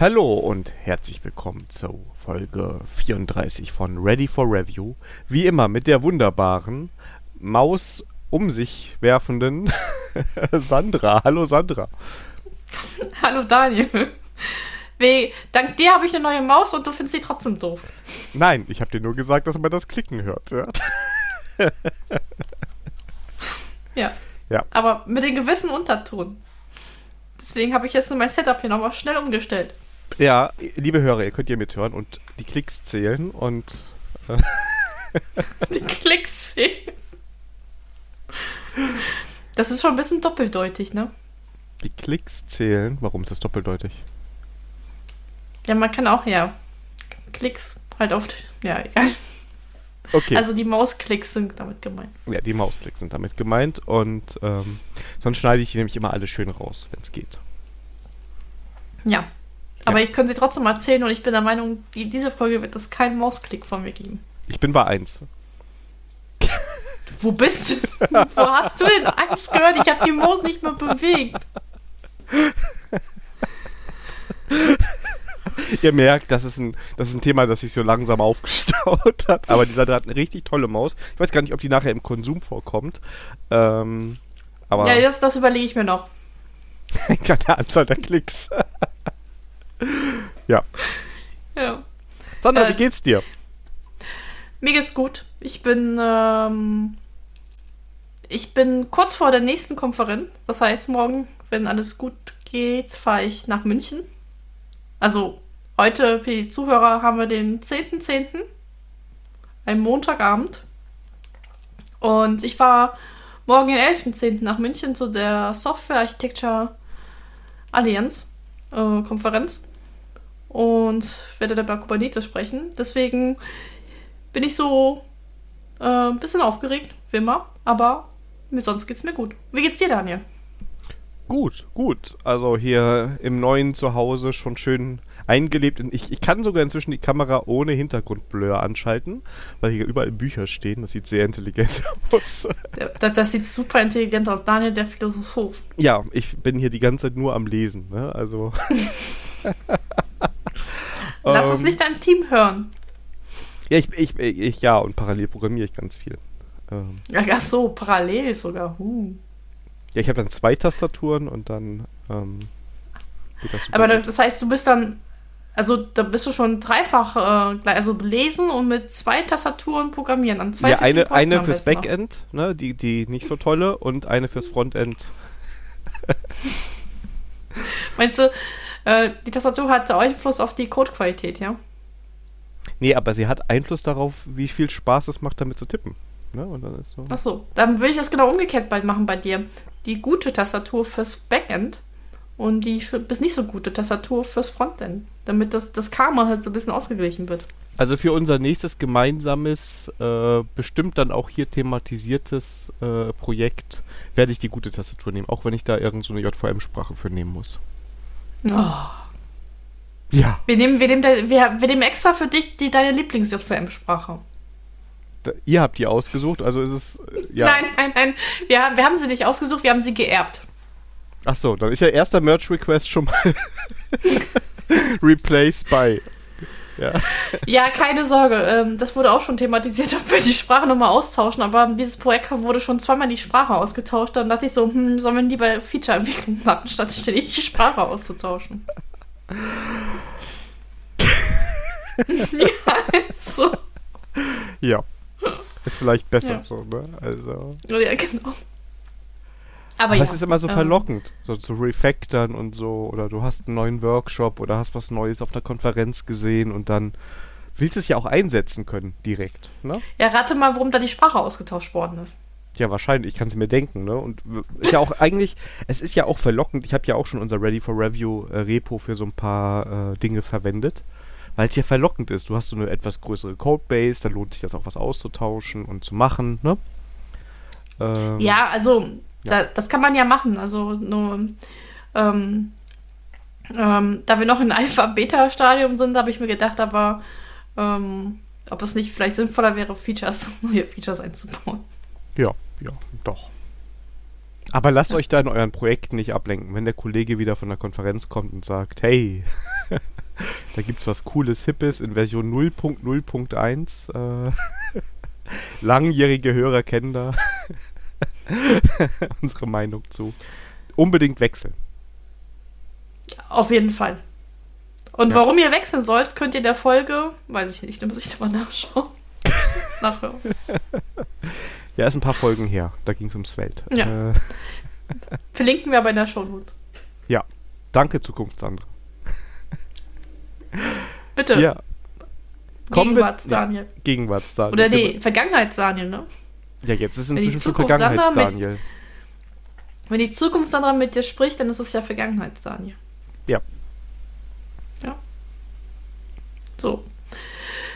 Hallo und herzlich willkommen zur Folge 34 von Ready for Review. Wie immer mit der wunderbaren Maus um sich werfenden Sandra. Hallo Sandra. Hallo Daniel. Weh, dank dir habe ich eine neue Maus und du findest sie trotzdem doof. Nein, ich habe dir nur gesagt, dass man das Klicken hört. Ja. ja. Ja. Aber mit dem gewissen Unterton. Deswegen habe ich jetzt mein Setup hier nochmal schnell umgestellt. Ja, liebe Hörer, ihr könnt hier mithören und die Klicks zählen und. Äh die Klicks zählen. Das ist schon ein bisschen doppeldeutig, ne? Die Klicks zählen. Warum ist das doppeldeutig? Ja, man kann auch, ja. Klicks halt oft. Ja, egal. Okay. Also die Mausklicks sind damit gemeint. Ja, die Mausklicks sind damit gemeint und ähm, sonst schneide ich die nämlich immer alle schön raus, wenn es geht. Ja. Aber ja. ich könnte sie trotzdem erzählen und ich bin der Meinung, die, diese Folge wird es keinen Mausklick von mir geben. Ich bin bei 1. Wo bist du? Wo hast du denn 1 gehört? Ich habe die Maus nicht mehr bewegt. Ihr merkt, das ist, ein, das ist ein Thema, das sich so langsam aufgestaut hat. Aber dieser hat eine richtig tolle Maus. Ich weiß gar nicht, ob die nachher im Konsum vorkommt. Ähm, aber ja, das, das überlege ich mir noch. Keine Anzahl der Klicks. Ja. Ja. Sandra, äh, wie geht's dir? Mir geht's gut. Ich bin, ähm, ich bin kurz vor der nächsten Konferenz. Das heißt, morgen, wenn alles gut geht, fahre ich nach München. Also heute für die Zuhörer haben wir den 10.10., .10., ein Montagabend. Und ich fahre morgen den 11.10. nach München zu der Software Architecture Allianz äh, Konferenz und werde dabei Kubernetes sprechen. Deswegen bin ich so äh, ein bisschen aufgeregt, wie immer, aber mir sonst geht's mir gut. Wie geht's dir, Daniel? Gut, gut. Also hier im neuen Zuhause schon schön eingelebt. Ich, ich kann sogar inzwischen die Kamera ohne Hintergrundblur anschalten, weil hier überall Bücher stehen. Das sieht sehr intelligent aus. Das, das sieht super intelligent aus. Daniel, der Philosoph. Ja, ich bin hier die ganze Zeit nur am Lesen. Ne? Also. Lass ähm, es nicht deinem Team hören. Ja, ich, ich, ich, ja, und parallel programmiere ich ganz viel. Ähm, ach so, parallel sogar. Uh. Ja, ich habe dann zwei Tastaturen und dann ähm, geht das super. Aber das heißt, du bist dann, also da bist du schon dreifach, äh, also lesen und mit zwei Tastaturen programmieren. An zwei ja, eine, eine fürs Backend, ne, die, die nicht so tolle, und eine fürs Frontend. Meinst du, äh, die Tastatur hat Einfluss auf die Codequalität, ja? Nee, aber sie hat Einfluss darauf, wie viel Spaß es macht, damit zu tippen. Ne? Und dann ist so. Ach so, dann würde ich das genau umgekehrt bald machen bei dir die gute Tastatur fürs Backend und die bis nicht so gute Tastatur fürs Frontend, damit das, das Karma halt so ein bisschen ausgeglichen wird. Also für unser nächstes gemeinsames, äh, bestimmt dann auch hier thematisiertes äh, Projekt werde ich die gute Tastatur nehmen, auch wenn ich da irgendeine so JVM-Sprache für nehmen muss. Oh. Ja. Wir nehmen, wir, nehmen wir, wir nehmen extra für dich die, deine Lieblings-JVM-Sprache. Ihr habt die ausgesucht, also ist es. Äh, ja. Nein, nein, nein. Wir, wir haben sie nicht ausgesucht, wir haben sie geerbt. Ach so, dann ist ja erster Merch-Request schon mal replaced by. Ja. ja, keine Sorge. Ähm, das wurde auch schon thematisiert, ob wir die Sprache nochmal austauschen. Aber dieses Projekt wurde schon zweimal die Sprache ausgetauscht. Dann dachte ich so, hm, sollen wir lieber Feature-Entwicklung machen, statt ständig die Sprache auszutauschen. ja, so. Ja. Ist vielleicht besser ja. so, ne? Also. Ja, genau. Aber, Aber es ist immer so ähm, verlockend, so zu refactoren und so. Oder du hast einen neuen Workshop oder hast was Neues auf einer Konferenz gesehen und dann willst du es ja auch einsetzen können, direkt, ne? Ja, rate mal, warum da die Sprache ausgetauscht worden ist. Ja, wahrscheinlich, ich kann es mir denken, ne? Und ist ja auch eigentlich, es ist ja auch verlockend. Ich habe ja auch schon unser Ready for Review äh, Repo für so ein paar äh, Dinge verwendet weil es ja verlockend ist. Du hast so eine etwas größere Codebase, dann lohnt sich das auch was auszutauschen und zu machen, ne? Ähm, ja, also ja. Da, das kann man ja machen. Also nur ähm, ähm, da wir noch in Alpha-Beta-Stadium sind, habe ich mir gedacht, aber ähm, ob es nicht vielleicht sinnvoller wäre, Features, neue Features einzubauen. Ja, ja, doch. Aber lasst euch da in euren Projekten nicht ablenken. Wenn der Kollege wieder von der Konferenz kommt und sagt, hey, Da gibt es was Cooles, Hippes in Version 0.0.1. Äh, langjährige Hörer kennen da unsere Meinung zu. Unbedingt wechseln. Auf jeden Fall. Und Ja. warum ihr wechseln sollt, könnt ihr in der Folge, weiß ich nicht, da muss ich mal nachschauen. Nachhören. Ja, ist ein paar Folgen her. Da ging es ums Feld. Ja. Äh, Verlinken wir aber in der Show Notes. danke, Zukunft, Sandra. Bitte. Ja. Kommen wir- Gegenwarts Daniel. Gegenwarts, Daniel. Oder nee, Vergangenheits Daniel, ne? Ja, jetzt ist inzwischen schon Zukunft Sandra Vergangenheits, mit- Daniel. Wenn die Zukunft Sandra mit dir spricht, dann ist es ja Vergangenheits Daniel. Ja. Ja. So.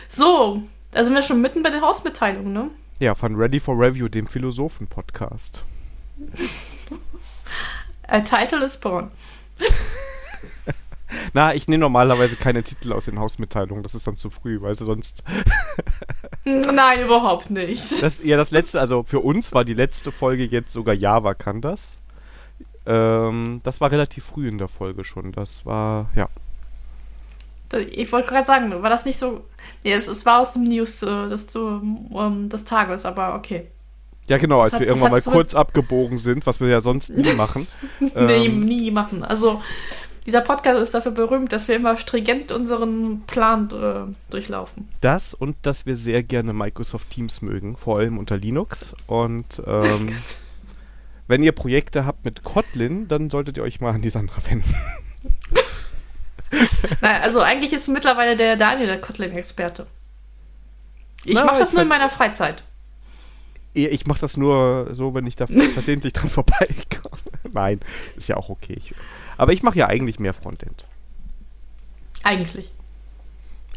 So, da sind wir schon mitten bei den Hausmitteilungen, ne? Ja, von Ready for Review, dem Philosophen-Podcast. Ein Title ist born. Na, ich nehme normalerweise keine Titel aus den Hausmitteilungen. Das ist dann zu früh, weißt du, sonst. Nein, überhaupt nicht. Das, ja, das letzte, also für uns war die letzte Folge jetzt sogar Java kann das. Ähm, das war relativ früh in der Folge schon. Das war, ja. Ich wollte gerade sagen, war das nicht so. Nee, es, es war aus dem News äh, des, ähm, des Tages, aber okay. Ja, genau, Das als hat- wir irgendwann mal kurz abgebogen sind, was wir ja sonst nie machen. nee, Ähm, nie machen. Also, dieser Podcast ist dafür berühmt, dass wir immer stringent unseren Plan äh, durchlaufen. Das und dass wir sehr gerne Microsoft Teams mögen, vor allem unter Linux. Und ähm, wenn ihr Projekte habt mit Kotlin, dann solltet ihr euch mal an die Sandra wenden. Nein, also eigentlich ist mittlerweile der Daniel der Kotlin-Experte. Ich mache das nur in meiner Freizeit. Ich mache das nur so, wenn ich da versehentlich dran vorbeikomme. Nein, ist ja auch okay. Ich, aber ich mache ja eigentlich mehr Frontend. Eigentlich.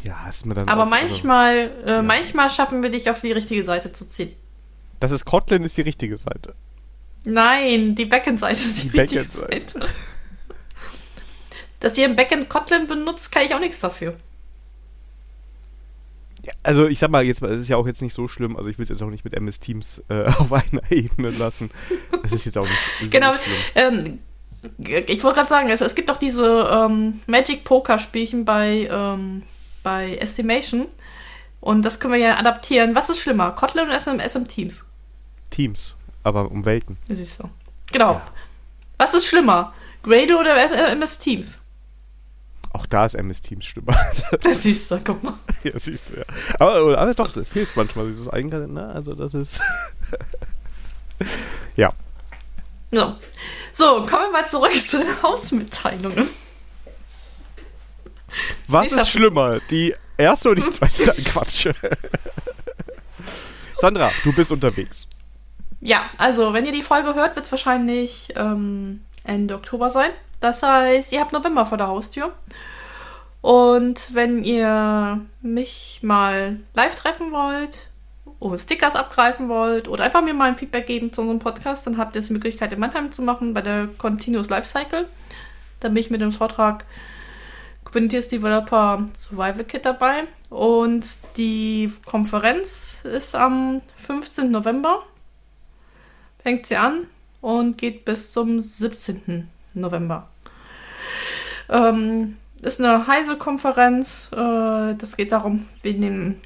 Ja, ist mir dann Aber auch, also- manchmal, äh, manchmal schaffen wir dich auf die richtige Seite zu ziehen. das ist Kotlin, ist die richtige Seite. Nein, die Backend-Seite ist die, Die richtige. Seite. Dass ihr im Backend Kotlin benutzt, kann ich auch nichts dafür. Ja, also ich sag mal, jetzt es ist ja auch jetzt nicht so schlimm. Also ich will es jetzt auch nicht mit MS Teams äh, auf einer Ebene lassen. Das ist jetzt auch nicht so Genau. schlimm. Ähm, ich wollte gerade sagen, es, es gibt auch diese ähm, Magic Poker Spielchen bei, ähm, bei Estimation. Und das können wir ja adaptieren. Was ist schlimmer? Kotlin oder SM, SM Teams? Teams, aber um Welten. Ist so. Genau. Ja. Was ist schlimmer? Gradle oder MS Teams? Auch da ist MS Teams schlimmer. Das siehst du, guck mal. ja, siehst du ja. Aber, aber doch, es hilft manchmal, dieses Eingang, ne? Also das ist. ja. So. So, kommen wir mal zurück zu den Hausmitteilungen. Was Ich ist schlimmer? Die erste oder die zweite? Nein, Quatsch. Sandra, du bist unterwegs. Ja, also, wenn ihr die Folge hört, wird es wahrscheinlich ähm, Ende Oktober sein. Das heißt, ihr habt November vor der Haustür. Und wenn ihr mich mal live treffen wollt, Stickers abgreifen wollt oder einfach mir mal ein Feedback geben zu unserem Podcast, dann habt ihr die Möglichkeit, in Mannheim zu machen bei der Continuous Lifecycle. Da bin ich mit dem Vortrag Kubernetes Developer Survival Kit dabei. Und die Konferenz ist am 15. November. Fängt sie an und geht bis zum 17. November. Ähm, ist eine Heise-Konferenz. Äh, das geht darum, wir nehmen,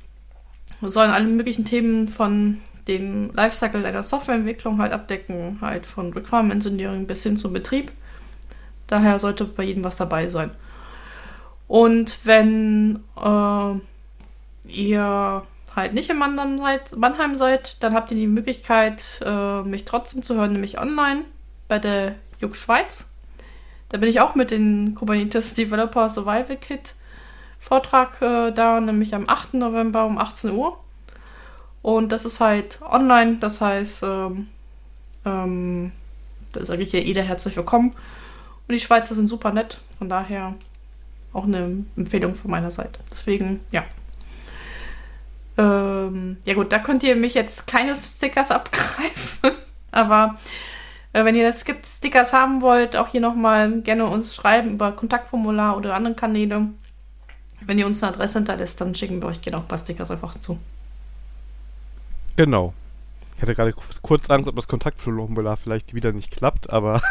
sollen alle möglichen Themen von dem Lifecycle einer Softwareentwicklung halt abdecken, halt von Requirement Engineering bis hin zum Betrieb. Daher sollte bei jedem was dabei sein. Und wenn äh, ihr halt nicht in Mannheim seid, Mannheim seid, dann habt ihr die Möglichkeit, äh, mich trotzdem zu hören, nämlich online bei der Juk Schweiz. Da bin ich auch mit dem Kubernetes Developer Survival Kit Vortrag äh, da, nämlich am 8. November um 18 Uhr. Und das ist halt online, das heißt, ähm, ähm, da sage ich ja jeder herzlich willkommen. Und die Schweizer sind super nett, von daher auch eine Empfehlung von meiner Seite. Deswegen, ja. Ähm, ja gut, da könnt ihr mich jetzt keine Stickers abgreifen. Aber äh, wenn ihr Sk- Stickers haben wollt, auch hier nochmal gerne uns schreiben über Kontaktformular oder andere Kanäle. Wenn ihr uns eine Adresse hinterlässt, dann schicken wir euch gerne auch ein paar Stickers einfach zu. Genau. Ich hatte gerade ku- kurz Angst, ob das Kontaktformular vielleicht wieder nicht klappt, aber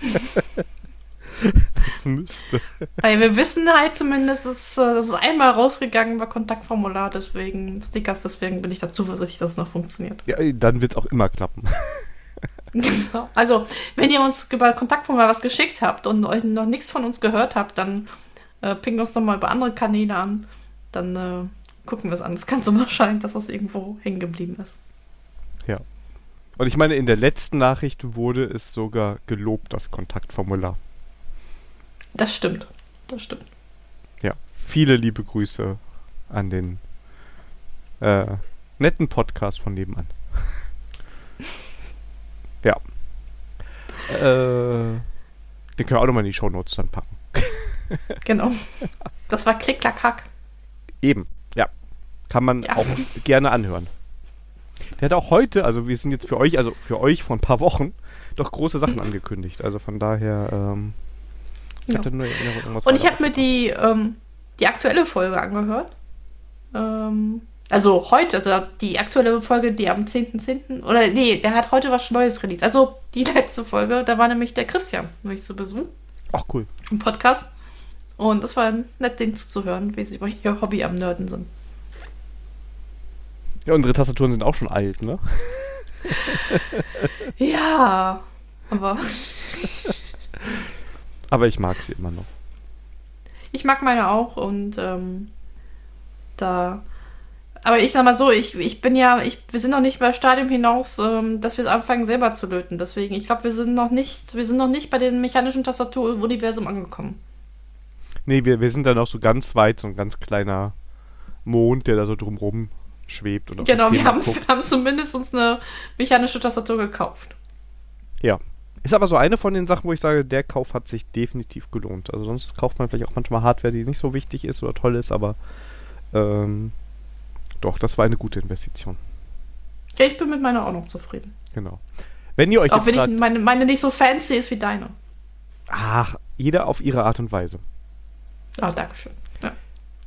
das müsste. Weil wir wissen halt zumindest, es, äh, das ist einmal rausgegangen bei Kontaktformular, deswegen Stickers, deswegen bin ich da zuversichtlich, dass es noch funktioniert. Ja, dann wird es auch immer klappen. Genau. Also, wenn ihr uns über Kontaktformular was geschickt habt und euch noch nichts von uns gehört habt, dann äh, pingt uns doch mal über andere Kanäle an. Dann äh, gucken wir es an. Es kann so mal scheinen, dass das irgendwo hängen geblieben ist. Ja. Und ich meine, in der letzten Nachricht wurde es sogar gelobt, das Kontaktformular. Das stimmt. Das stimmt. Ja. Viele liebe Grüße an den äh, netten Podcast von nebenan. ja. Äh, den können wir auch nochmal in die Shownotes dann packen. Genau. Das war Klick, Klack, Hack. Eben, ja. Kann man Ja. auch gerne anhören. Der hat auch heute, also wir sind jetzt für euch, also für euch vor ein paar Wochen, doch große Sachen angekündigt. Also von daher, ähm, ich Ja. hatte nur Erinnerung, irgendwas Und ich habe mir die, ähm, die aktuelle Folge angehört. Ähm, also heute, also die aktuelle Folge, die am 10.10. Oder nee, der hat heute was Neues released. Also die letzte Folge, da war nämlich der Christian nämlich zu Besuch Ach cool. im Podcast. Und das war nett, den zuzuhören, wie sie über ihr Hobby am Nörden sind. Ja, unsere Tastaturen sind auch schon alt, ne? Ja, aber Aber ich mag sie immer noch. ich mag meine auch und ähm, da. Aber ich sag mal so, ich, ich bin ja, ich, wir sind noch nicht bei Stadium hinaus, ähm, dass wir es anfangen selber zu löten. Deswegen, ich glaube, wir sind noch nicht, wir sind noch nicht bei dem mechanischen Tastaturuniversum angekommen. Nee, wir, wir sind dann auch so ganz weit, so ein ganz kleiner Mond, der da so drumrum schwebt und Genau, wir haben, wir haben zumindest uns eine mechanische Tastatur gekauft. Ja. Ist aber so eine von den Sachen, wo ich sage, der Kauf hat sich definitiv gelohnt. Also sonst kauft man vielleicht auch manchmal Hardware, die nicht so wichtig ist oder toll ist, aber ähm, doch, das war eine gute Investition. Ja, ich bin mit meiner auch noch zufrieden. Genau. Wenn ihr euch auch jetzt wenn ich meine, meine nicht so fancy ist wie deine. ach, jeder auf ihre Art und Weise. Ah, Dankeschön. Ja.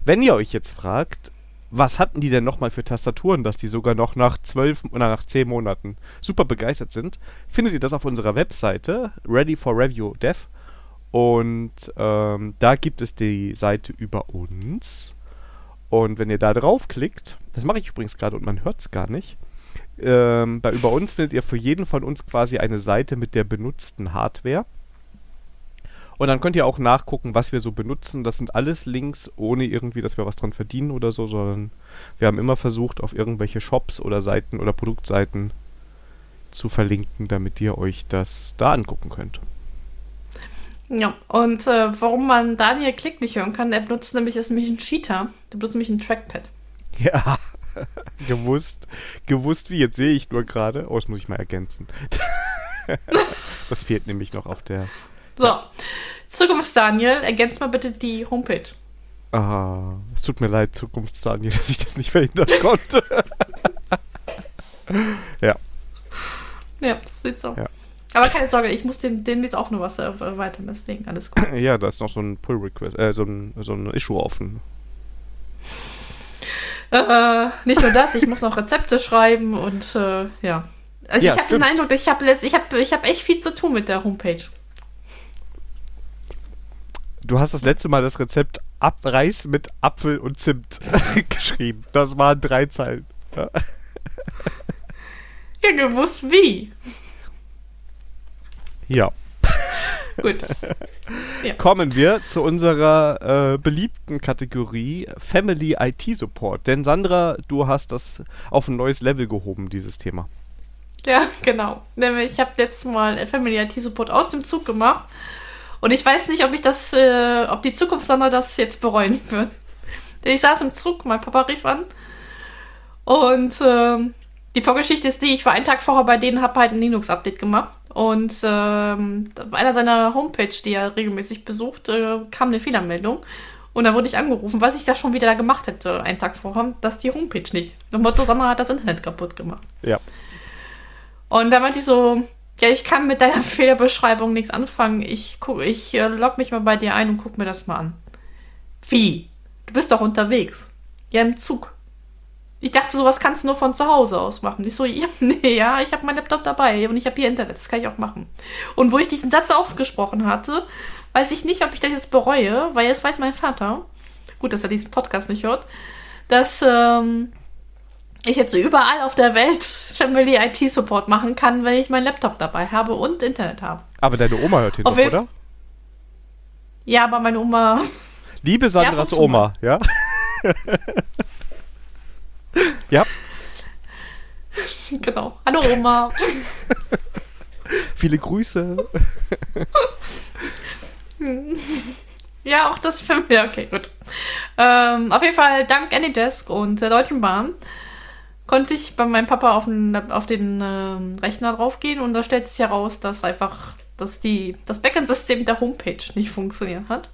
Wenn ihr euch jetzt fragt, was hatten die denn nochmal für Tastaturen, dass die sogar noch nach zwölf oder nach zehn Monaten super begeistert sind, findet ihr das auf unserer Webseite Ready for Review Dev. Und ähm, da gibt es die Seite über uns. Und wenn ihr da draufklickt, das mache ich übrigens gerade und man hört es gar nicht, ähm, bei über uns findet ihr für jeden von uns quasi eine Seite mit der benutzten Hardware. Und dann könnt ihr auch nachgucken, was wir so benutzen. Das sind alles Links, ohne irgendwie, dass wir was dran verdienen oder so, sondern wir haben immer versucht, auf irgendwelche Shops oder Seiten oder Produktseiten zu verlinken, damit ihr euch das da angucken könnt. Ja, und äh, warum man Daniel Klick nicht hören kann, er benutzt nämlich, ist nämlich ein Cheater. Der benutzt nämlich ein Trackpad. Ja, gewusst, gewusst wie, jetzt sehe ich nur gerade. Oh, das muss ich mal ergänzen. das fehlt nämlich noch auf der. So, Zukunfts-Daniel, ergänzt mal bitte die Homepage. Ah, es tut mir leid, Zukunftsdaniel, dass ich das nicht verhindern konnte. ja. Ja, das sieht so. Ja. Aber keine Sorge, ich muss den, demnächst auch nur was äh, erweitern, deswegen alles gut. Ja, da ist noch so ein Pull-Request, äh, so ein, so ein Issue offen. äh, nicht nur das, ich muss noch Rezepte schreiben und äh, ja. Also Ja, ich habe den. Eindruck, ich habe ich hab, ich hab echt viel zu tun mit der Homepage. Du hast das letzte Mal das Rezept Ab Reis mit Apfel und Zimt geschrieben. Das waren drei Zeilen. Ja. Ja, gewusst wie. ja. Gut. Kommen wir zu unserer äh, beliebten Kategorie Family IT Support. Denn Sandra, du hast das auf ein neues Level gehoben, dieses Thema. Ja, genau. Nämlich, ich habe letztes Mal Family IT Support aus dem Zug gemacht. Und ich weiß nicht, ob ich das, äh, ob die Zukunftssandra das jetzt bereuen wird. Denn ich saß im Zug, mein Papa rief an. Und ähm, die Vorgeschichte ist die, ich war einen Tag vorher bei denen, habe halt ein Linux-Update gemacht. Und bei einer seiner Homepage, die er regelmäßig besucht, äh, kam eine Fehlermeldung. Und da wurde ich angerufen, was ich da schon wieder da gemacht hätte, einen Tag vorher, dass die Homepage nicht. Dem Motto, Sandra hat das Internet kaputt gemacht. Ja. Und da meinte ich so, ja, ich kann mit deiner Fehlerbeschreibung nichts anfangen. Ich, guck, ich äh, log mich mal bei dir ein und guck mir das mal an. Wie? Du bist doch unterwegs. Ja, im Zug. Ich dachte, sowas kannst du nur von zu Hause aus machen. Ich so, ja, nee, ja, ich habe meinen Laptop dabei und ich habe hier Internet, das kann ich auch machen. Und wo ich diesen Satz ausgesprochen hatte, weiß ich nicht, ob ich das jetzt bereue, weil jetzt weiß mein Vater, gut, dass er diesen Podcast nicht hört, dass ähm, ich jetzt überall auf der Welt Family IT Support machen kann, wenn ich meinen Laptop dabei habe und Internet habe. Aber deine Oma hört hier Auf oder? Ja, aber meine Oma, Liebe Sandras mal. Oma, ja? ja, genau. Hallo Oma. viele Grüße. Ja, auch das für mich. Okay, gut. Ähm, auf jeden Fall, dank Anydesk und der Deutschen Bahn konnte ich bei meinem Papa auf den, auf den ähm, Rechner draufgehen und da stellt sich heraus, dass einfach dass die, das Backend-System der Homepage nicht funktioniert hat.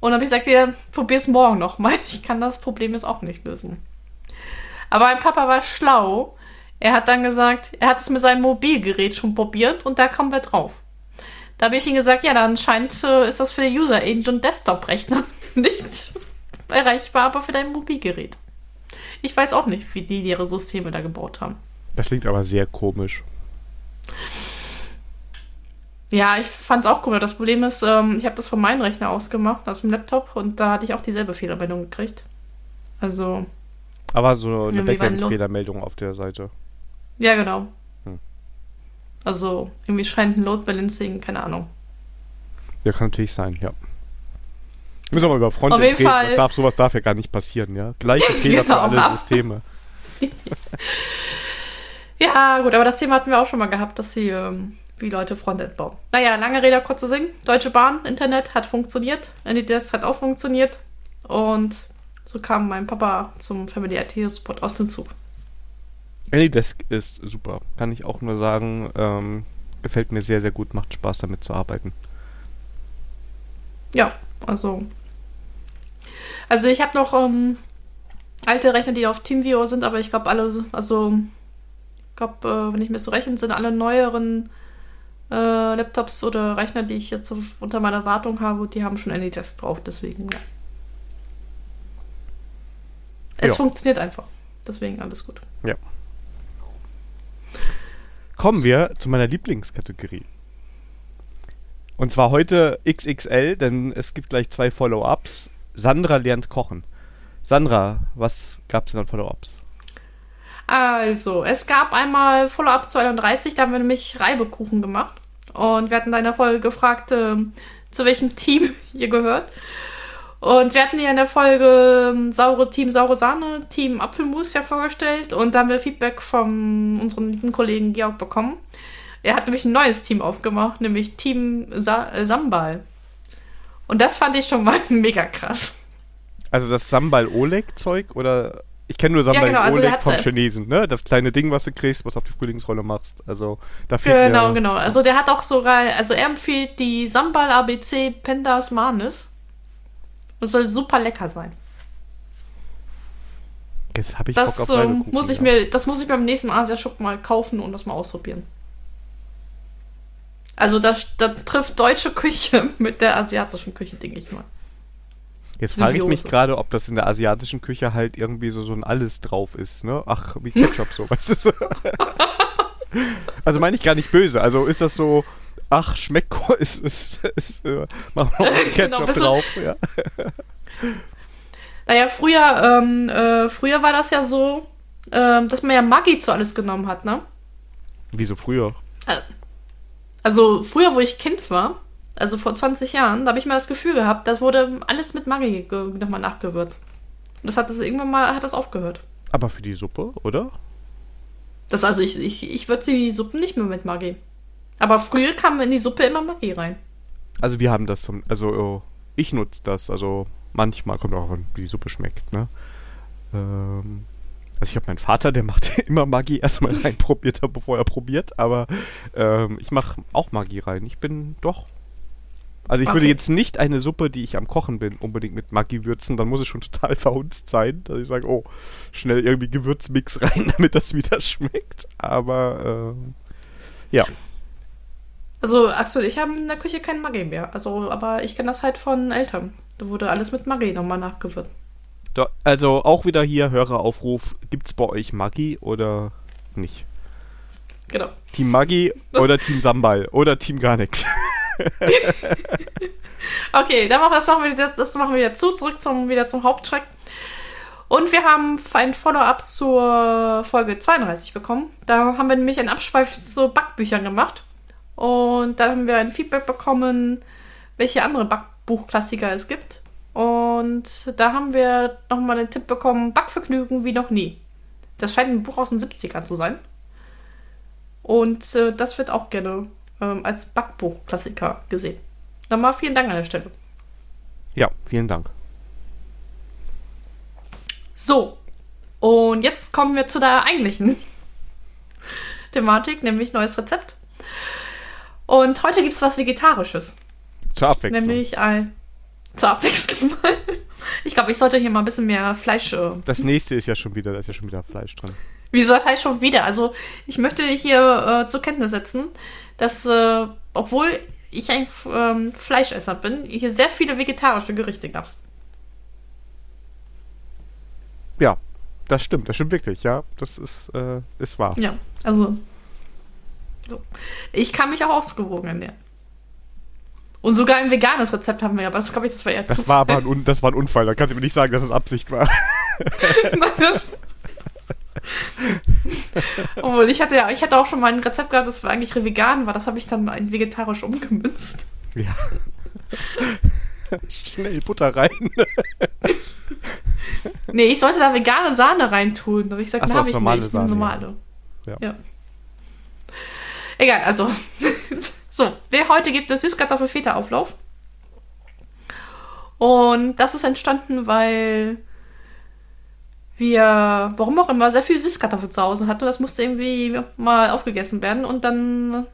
Und dann habe ich gesagt, ja, probier's morgen nochmal. Ich kann das Problem jetzt auch nicht lösen. Aber mein Papa war schlau. Er hat dann gesagt, er hat es mit seinem Mobilgerät schon probiert und da kommen wir drauf. Da habe ich ihm gesagt, ja, dann scheint, äh, ist das für den User Agent Desktop-Rechner nicht erreichbar, aber für dein Mobilgerät. Ich weiß auch nicht, wie die ihre Systeme da gebaut haben. Das klingt aber sehr komisch. Ja, ich fand es auch cool. Das Problem ist, ähm, ich habe das von meinem Rechner aus gemacht, aus dem Laptop, und da hatte ich auch dieselbe Fehlermeldung gekriegt. Also, Aber so eine Backend-Fehlermeldung auf der Seite. ja, genau. Hm. Also, irgendwie scheint ein Load Balancing, keine Ahnung. Ja, kann natürlich sein, ja. Müssen wir mal über Frontend reden. Fall- Das darf, sowas darf ja gar nicht passieren, ja. Gleiche Fehler für Genau, alle ab- Systeme. Ja, gut, aber das Thema hatten wir auch schon mal gehabt, dass sie, ähm, wie Leute Frontend bauen. Naja, lange Rede, kurzer Sinn. Deutsche Bahn, Internet hat funktioniert. NDS hat auch funktioniert. Und so kam mein Papa zum Family IT Support aus dem Zug. Anydesk ist super. Kann ich auch nur sagen. Ähm, gefällt mir sehr, sehr gut. Macht Spaß damit zu arbeiten. Ja, also. Also ich habe noch ähm, alte Rechner, die auf TeamViewer sind, aber ich glaube alle, also ich glaube, äh, wenn ich mir so rechne, sind alle neueren äh, Laptops oder Rechner, die ich jetzt so unter meiner Wartung habe, die haben schon Anydesk drauf, deswegen ja. Es Ja. funktioniert einfach. Deswegen alles gut. Kommen wir zu meiner Lieblingskategorie. Und zwar heute XXL, denn es gibt gleich zwei Follow-ups. Sandra lernt kochen. Sandra, was gab es denn an Follow-ups? Also, es gab einmal Follow-up 32, da haben wir nämlich Reibekuchen gemacht. Und wir hatten da in der Folge gefragt, ähm, zu welchem Team ihr gehört. Und wir hatten ja in der Folge ähm, saure Team saure Sahne, Team Apfelmus ja vorgestellt. Und da haben wir Feedback von unserem lieben Kollegen Georg bekommen. Er hat nämlich ein neues Team aufgemacht, nämlich Team Sa äh, Sambal. Und das fand ich schon mal mega krass. Also das Sambal Oleg Zeug oder ich kenne nur Sambal genau, also Oleg hat, vom Chinesen, ne? Das kleine Ding, was du kriegst, was auf die Frühlingsrolle machst. Also da fehlt Genau, mir genau. Also der hat auch sogar, also er empfiehlt die Sambal ABC Pendas Manis. Das soll super lecker sein. Jetzt habe ich Das, Bock auf ähm, muss ich ja. mir, das muss ich beim nächsten Asia-Shop mal kaufen und das mal ausprobieren. Also das, das trifft deutsche Küche mit der asiatischen Küche, denke ich mal. Jetzt frage ich mich gerade, ob das in der asiatischen Küche halt irgendwie so, so ein Alles drauf ist, ne? Ach, wie Ketchup so, weißt du so. Also meine ich gar nicht böse. Also ist das so, ach, schmeckt ist, ist, ist äh, machen wir noch Ketchup Genau, drauf, ja. Naja, früher, ähm, äh, früher war das ja so, ähm, dass man ja Maggi zu alles genommen hat, ne? Wieso früher? Also früher, wo ich Kind war, also vor 20 Jahren, da habe ich mal das Gefühl gehabt, das wurde alles mit Maggi nochmal nachgewürzt. Und das hat das irgendwann mal, hat das aufgehört. Aber für die Suppe, oder? Das also, ich, ich, ich würze die Suppen nicht mehr mit Maggi. Aber früher kam in die Suppe immer Maggi rein. Also wir haben das zum, also ich nutze das, also manchmal kommt auch an, wie die Suppe schmeckt, ne? Ähm, also ich habe meinen Vater, der macht immer Maggi erstmal rein, probiert er, bevor er probiert, aber ähm, ich mache auch Maggi rein. Ich bin doch. Also ich würde Okay. jetzt nicht eine Suppe, die ich am Kochen bin, unbedingt mit Maggi würzen, dann muss es schon total verhunzt sein, dass ich sage, oh, schnell irgendwie Gewürzmix rein, damit das wieder schmeckt. Aber ähm, ja. Also, Axel, ich habe in der Küche kein Maggi mehr. Also, aber ich kenne das halt von Eltern. Da wurde alles mit Maggi nochmal nachgewürzt. Da, also auch wieder hier Höreraufruf, gibt's bei euch Maggi oder nicht? Genau. Team Maggi oder Team Sambal oder Team gar nichts. okay, dann machen, das, machen wir, das machen wir wieder zu, zurück zum, wieder zum Haupttrack. Und wir haben ein Follow-up zur Folge 32 bekommen. Da haben wir nämlich einen Abschweif zu Backbüchern gemacht. Und dann haben wir ein Feedback bekommen, welche andere Backbuchklassiker es gibt. Und da haben wir nochmal den Tipp bekommen, Backvergnügen wie noch nie. Das scheint ein Buch aus den 70ern zu sein. Und äh, das wird auch gerne ähm, als Backbuchklassiker gesehen. Nochmal vielen Dank an der Stelle. Ja, vielen Dank. So, und jetzt kommen wir zu der eigentlichen Thematik, nämlich neues Rezept. Und heute gibt es was Vegetarisches. Zur Abwechslung. Nämlich ein. Zur Abwechslung. ich glaube, ich sollte hier mal ein bisschen mehr Fleisch. Äh, Das nächste ist ja schon wieder, da ist ja schon wieder Fleisch drin. Wieso Fleisch schon wieder? Also, ich möchte hier äh, zur Kenntnis setzen, dass, äh, obwohl ich ein ähm, Fleischesser bin, hier sehr viele vegetarische Gerichte gab. Ja, das stimmt, das stimmt wirklich, ja. Das ist, äh, ist wahr. Ja, also. So. Ich kann mich auch ausgewogen ernähren. Und sogar ein veganes Rezept haben wir, aber das glaube ich, das war eher Das Zufall. war aber ein, Un- das war ein Unfall, da kannst du mir nicht sagen, dass es Absicht war. Obwohl, ich hatte ja, ich hatte auch schon mal ein Rezept gehabt, das war eigentlich vegan war, das habe ich dann in vegetarisch umgemünzt. Ja. Schnell Butter rein. Nee, ich sollte da vegane Sahne reintun. Aber ich sag, Ach so, habe ich normale nicht. Sahne, normale. ja. Ja. Egal, also. So, wir- heute gibt es Süßkartoffelfeta-Auflauf. Und das ist entstanden, weil wir, warum auch immer, sehr viel Süßkartoffel zu Hause hatten. Und das musste irgendwie mal aufgegessen werden. Und dann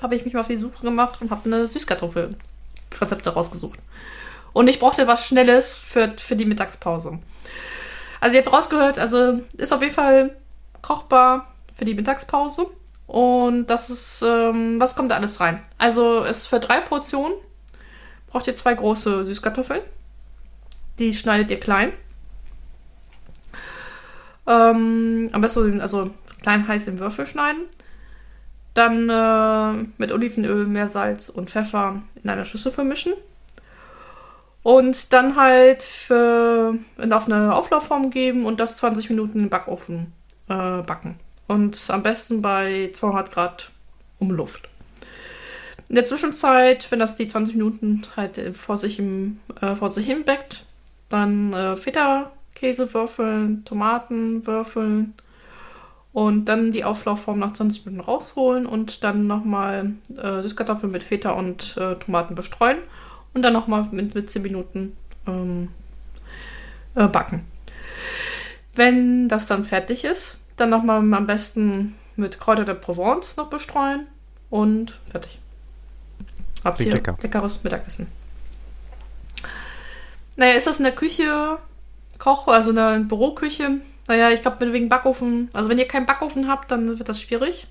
habe ich mich mal auf die Suche gemacht und habe eine Süßkartoffel-Rezepte rausgesucht. Und ich brauchte was Schnelles für, für die Mittagspause. Also ihr habt rausgehört, also ist auf jeden Fall kochbar für die Mittagspause. Und das ist, ähm, was kommt da alles rein? Also ist für drei Portionen braucht ihr zwei große Süßkartoffeln. Die schneidet ihr klein. Ähm, am besten also klein heiß in Würfel schneiden. Dann äh, mit Olivenöl, Meersalz und Pfeffer in einer Schüssel vermischen. Und dann halt für, auf eine Auflaufform geben und das 20 Minuten in den Backofen äh, backen. Und am besten bei 200 Grad Umluft. In der Zwischenzeit, wenn das die 20 Minuten halt äh, vor sich, im, äh, vor sich hin backt, dann äh, Feta-Käse würfeln, Tomaten würfeln und dann die Auflaufform nach 20 Minuten rausholen und dann nochmal äh, Süßkartoffeln mit Feta und äh, Tomaten bestreuen und dann nochmal mit, mit 10 Minuten ähm, äh, backen. Wenn das dann fertig ist, dann nochmal am besten mit Kräuter der Provence noch bestreuen und fertig. Habt ihr lecker. leckeres Mittagessen. Naja, ist das in der Küche, Koch, also in der Büroküche? Naja, ich glaube, wegen Backofen, also wenn ihr keinen Backofen habt, dann wird das schwierig.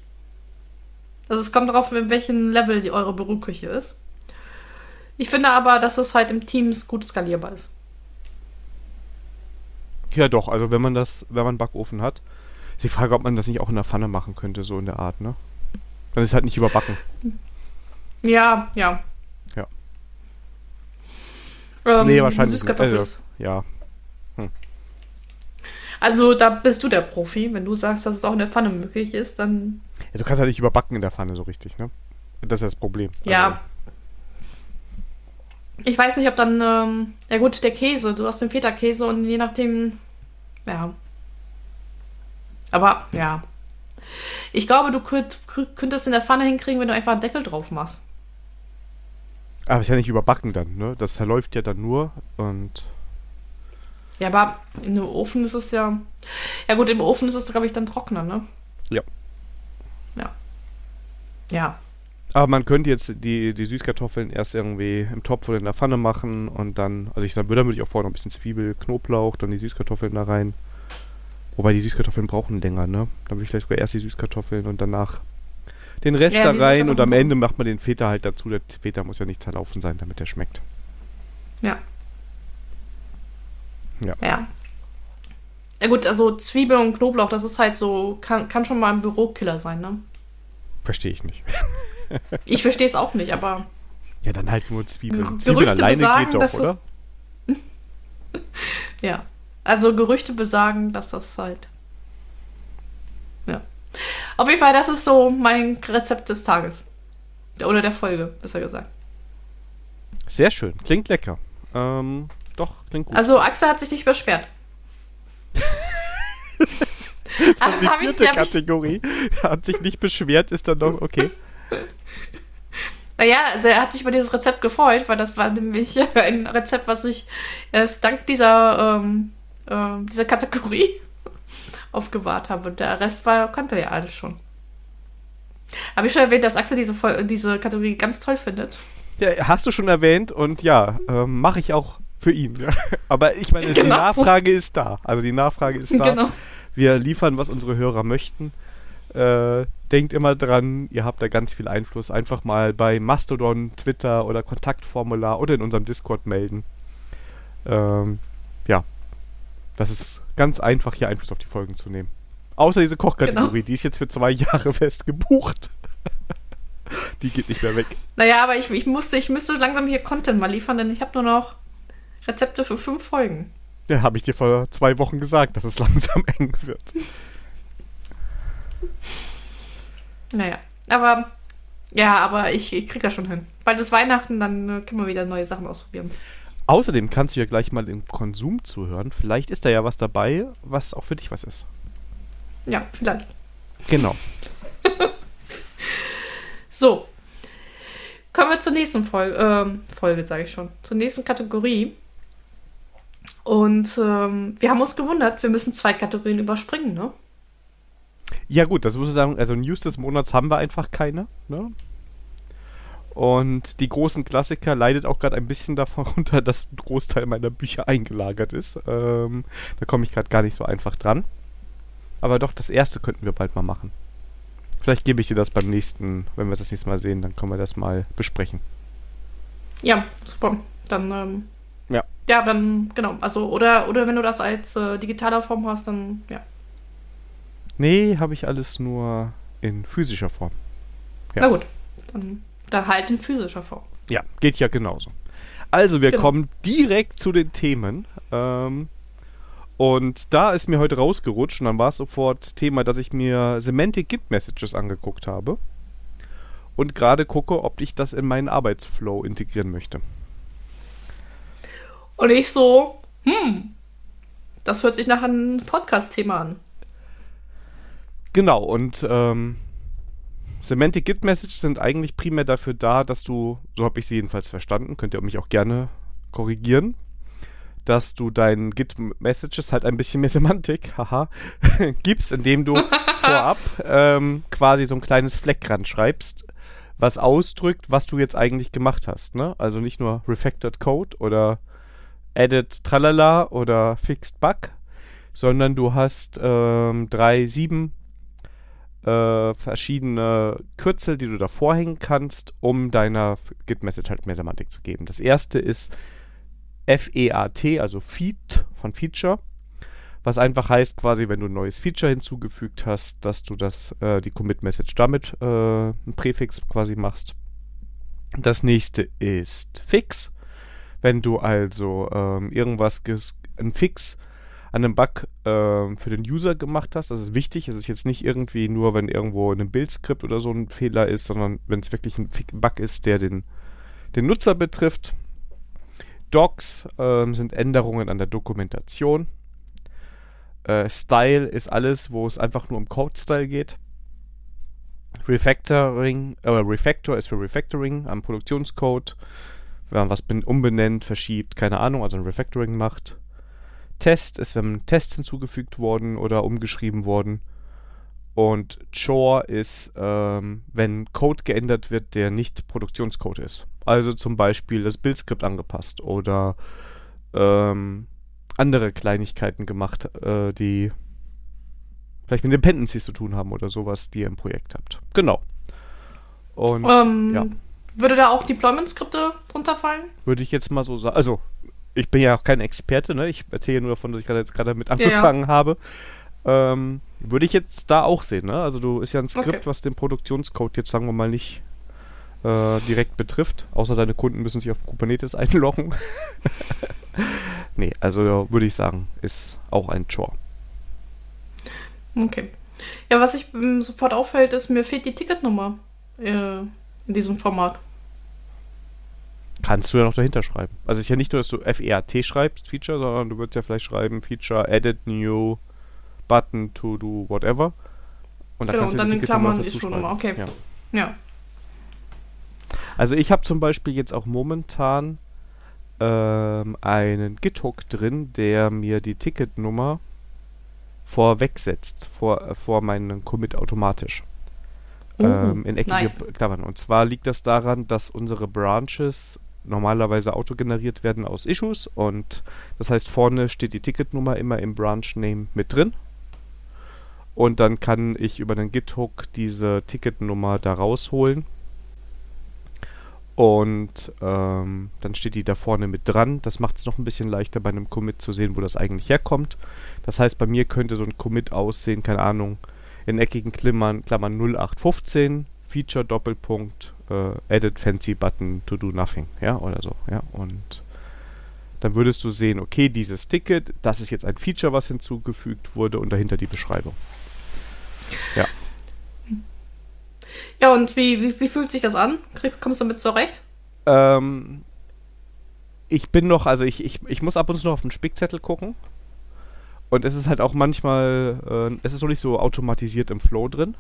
Also es kommt darauf, in welchem Level die eure Büroküche ist. Ich finde aber, dass es halt im Teams gut skalierbar ist. Ja, doch, also wenn man das, wenn man Backofen hat, ist die Frage, ob man das nicht auch in der Pfanne machen könnte, so in der Art, ne? Dann ist es halt nicht überbacken. Ja, ja. Ja. Ähm, nee, wahrscheinlich nicht. Süßkartoffel Also, ja. Also da bist du der Profi. Wenn du sagst, dass es auch in der Pfanne möglich ist, dann ja. Du kannst halt nicht überbacken in der Pfanne so richtig, ne? Das ist das Problem. ja. Ich weiß nicht, ob dann, ähm, ja gut, der Käse, du hast den Feta-Käse und je nachdem, ja. Aber, ja. Ich glaube, du könnt, könntest in der Pfanne hinkriegen, wenn du einfach einen Deckel drauf machst. Aber ist ja nicht überbacken dann, ne? Das zerläuft ja dann nur und Ja, aber in dem Ofen ist es ja. Ja, gut, im Ofen ist es, glaube ich, dann trockener, ne? Ja. Ja. Ja. Aber man könnte jetzt die, die Süßkartoffeln erst irgendwie im Topf oder in der Pfanne machen und dann, also ich würde ich auch vorher noch ein bisschen Zwiebel, Knoblauch, dann die Süßkartoffeln da rein. Wobei die Süßkartoffeln brauchen länger, ne? Dann würde ich vielleicht sogar erst die Süßkartoffeln und danach den Rest Ja, da rein und am Ende macht man den Feta halt dazu. Der Feta muss ja nicht zerlaufen sein, damit der schmeckt. Ja. Ja. Ja. Ja gut, also Zwiebel und Knoblauch, das ist halt so, kann, kann schon mal ein Bürokiller sein, ne? Verstehe ich nicht. Ich verstehe es auch nicht, aber Ja, dann halt nur Zwiebeln. Gerüchte Zwiebeln alleine besagen, geht doch, oder? Ja. Also Gerüchte besagen, dass das halt. Ja. Auf jeden Fall, das ist so mein Rezept des Tages. Oder der Folge, besser gesagt. Sehr schön. Klingt lecker. Ähm, doch, klingt gut. Also Axel hat sich nicht beschwert. Ach, die hab ich, vierte ich, Kategorie hat sich nicht beschwert, ist dann doch okay. naja, also er hat sich über dieses Rezept gefreut, weil das war nämlich ein Rezept, was ich erst dank dieser, ähm, ähm, dieser Kategorie aufgewahrt habe. Der Rest war, kannte ja alles schon. Habe ich schon erwähnt, dass Axel diese, diese Kategorie ganz toll findet? Ja, hast du schon erwähnt und ja, ähm, mache ich auch für ihn. Aber ich meine, die Genau. Nachfrage ist da. Also die Nachfrage ist da. Genau. Wir liefern, was unsere Hörer möchten. Äh, denkt immer dran, ihr habt da ganz viel Einfluss. Einfach mal bei Mastodon, Twitter oder Kontaktformular oder in unserem Discord melden. Ähm, ja, das ist ganz einfach, hier Einfluss auf die Folgen zu nehmen. Außer diese Kochkategorie, die ist jetzt für zwei Jahre fest gebucht. die geht nicht mehr weg. Naja, aber ich, ich musste, ich müsste langsam hier Content mal liefern, denn ich habe nur noch Rezepte für fünf Folgen. Ja, habe ich dir vor zwei Wochen gesagt, dass es langsam eng wird. Naja, aber ja, aber ich, ich krieg das schon hin. Bald ist Weihnachten, dann äh, können wir wieder neue Sachen ausprobieren. Außerdem kannst du ja gleich mal im Konsum zuhören. Vielleicht ist da ja was dabei, was auch für dich was ist. Ja, vielleicht. Genau. So. Kommen wir zur nächsten Folge, ähm, Folge, sage ich schon. Zur nächsten Kategorie. Und ähm, wir haben uns gewundert, wir müssen zwei Kategorien überspringen, ne? Ja gut, das muss ich sagen, also News des Monats haben wir einfach keine. Ne? Und die großen Klassiker leidet auch gerade ein bisschen davon runter, dass ein Großteil meiner Bücher eingelagert ist. Ähm, da komme ich gerade gar nicht so einfach dran. Aber doch, das erste könnten wir bald mal machen. Vielleicht gebe ich dir das beim nächsten, wenn wir das nächste Mal sehen, dann können wir das mal besprechen. Ja, super. Dann, ähm, Ja. Ja, dann, genau. Also, oder, oder wenn du das als äh, digitaler Form hast, dann, ja. Nee, habe ich alles nur in physischer Form. Ja. Na gut. Dann, dann halt in physischer Form. Ja, geht ja genauso. Also, wir Genau. kommen direkt zu den Themen. Ähm, und da ist mir heute rausgerutscht und dann war es sofort Thema, dass ich mir Semantic Git Messages angeguckt habe. Und gerade gucke, ob ich das in meinen Arbeitsflow integrieren möchte. Und ich so, hm, das hört sich nach einem Podcast-Thema an. Genau, und ähm, Semantic Git Messages sind eigentlich primär dafür da, dass du, so habe ich sie jedenfalls verstanden, könnt ihr mich auch gerne korrigieren, dass du deinen Git Messages halt ein bisschen mehr Semantik, haha, gibst, indem du vorab ähm, quasi so ein kleines Fleck ran schreibst, was ausdrückt, was du jetzt eigentlich gemacht hast. Ne? Also nicht nur Refactored Code oder Added Tralala oder Fixed Bug, sondern du hast ähm, drei, sieben äh, verschiedene Kürzel, die du davor hängen kannst, um deiner Git-Message halt mehr Semantik zu geben. Das erste ist FEAT, also Feed von Feature, was einfach heißt quasi, wenn du ein neues Feature hinzugefügt hast, dass du das, äh, die Commit-Message damit äh, ein Präfix quasi machst. Das nächste ist Fix. Wenn du also ähm, irgendwas, ein Fix an einem Bug ähm, für den User gemacht hast, das ist wichtig. Es ist jetzt nicht irgendwie nur, wenn irgendwo in einem Bildskript oder so ein Fehler ist, sondern wenn es wirklich ein Bug ist, der den, den Nutzer betrifft. Docs ähm, sind Änderungen an der Dokumentation. Äh, Style ist alles, wo es einfach nur um Code-Style geht. Refactoring, äh, Refactor ist für Refactoring am Produktionscode. Wenn man was ben- umbenennt, verschiebt, keine Ahnung, also ein Refactoring macht. Test ist, wenn Tests hinzugefügt wurden oder umgeschrieben wurden. Und Chore ist, ähm, wenn Code geändert wird, der nicht Produktionscode ist. Also zum Beispiel das Bildskript angepasst oder ähm, andere Kleinigkeiten gemacht, äh, die vielleicht mit Dependencies zu tun haben oder sowas, die ihr im Projekt habt. Genau. Und Ähm, ja. Würde da auch Deployment-Skripte drunter fallen? würde ich jetzt mal so sagen. Also, ich bin ja auch kein Experte, ne? Ich erzähle nur davon, dass ich gerade jetzt gerade damit Ja, ja. angefangen habe. Ähm, würde ich jetzt da auch sehen, ne? Also du ist ja ein Skript, Okay. was den Produktionscode jetzt, sagen wir mal, nicht äh, direkt betrifft. Außer deine Kunden müssen sich auf Kubernetes einloggen. nee, also würde ich sagen, ist auch ein Chore. Okay. Ja, was ich ähm, sofort auffällt, ist, mir fehlt die Ticketnummer äh, in diesem Format. Kannst du ja noch dahinter schreiben. Also es ist ja nicht nur, dass du FEAT schreibst, Feature, sondern du würdest ja vielleicht schreiben, Feature, Edit, New, Button, To Do, whatever. Und dann genau, und dann in Klammern ist schon Nummer. Okay. Ja. ja. Also ich habe zum Beispiel jetzt auch momentan ähm, einen Githook drin, der mir die Ticketnummer vorwegsetzt, vor, äh, vor meinen Commit automatisch. Uh, ähm, in eckige nice. Klammern. Und zwar liegt das daran, dass unsere Branches normalerweise autogeneriert werden aus Issues und das heißt vorne steht die Ticketnummer immer im Branch Name mit drin und dann kann ich über den Git-Hook diese Ticketnummer da rausholen und ähm, dann steht die da vorne mit dran. Das macht es noch ein bisschen leichter bei einem Commit zu sehen, wo das eigentlich herkommt. Das heißt, bei mir könnte so ein Commit aussehen, keine Ahnung, in eckigen Klammern, Klammern 0815, Feature Doppelpunkt, äh, Edit Fancy Button to do nothing, ja, oder so, ja, und dann würdest du sehen, okay, dieses Ticket, das ist jetzt ein Feature, was hinzugefügt wurde und dahinter die Beschreibung. Ja. Ja, und wie, wie, wie fühlt sich das an? Kommst du damit zurecht? Ähm, ich bin noch, also ich, ich, ich muss ab und zu noch auf den Spickzettel gucken. Und es ist halt auch manchmal, äh, es ist noch nicht so automatisiert im Flow drin.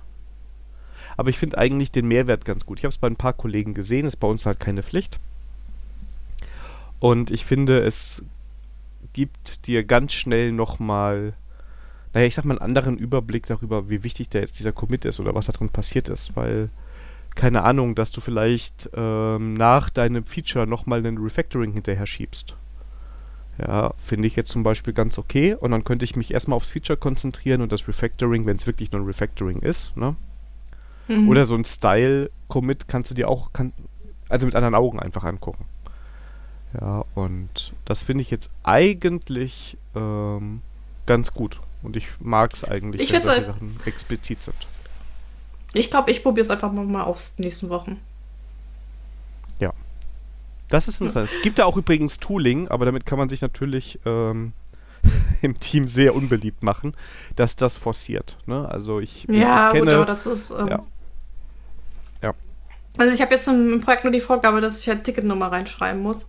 Aber ich finde eigentlich den Mehrwert ganz gut. Ich habe es bei ein paar Kollegen gesehen, ist bei uns halt keine Pflicht. Und ich finde, es gibt dir ganz schnell nochmal, naja, ich sag mal, einen anderen Überblick darüber, wie wichtig da jetzt dieser Commit ist oder was da drin passiert ist. Weil, keine Ahnung, dass du vielleicht ähm, nach deinem Feature nochmal einen Refactoring hinterher schiebst. Ja, finde ich jetzt zum Beispiel ganz okay. Und dann könnte ich mich erstmal aufs Feature konzentrieren und das Refactoring, wenn es wirklich nur ein Refactoring ist, ne? Mhm. Oder so ein Style-Commit kannst du dir auch, kann, also mit anderen Augen einfach angucken. Ja, und das finde ich jetzt eigentlich ähm, ganz gut. Und ich mag es eigentlich, ich wenn solche Sachen explizit sind. Ich glaube, ich probiere es einfach mal aus den nächsten Wochen. Ja. Das ist interessant. Es gibt da auch übrigens Tooling, aber damit kann man sich natürlich ähm, im Team sehr unbeliebt machen, dass das forciert. Ne? Also ich, ja, ich kenne, gut, aber das ist. Ähm, ja. ja. Also ich habe jetzt im Projekt nur die Vorgabe, dass ich halt Ticketnummer reinschreiben muss.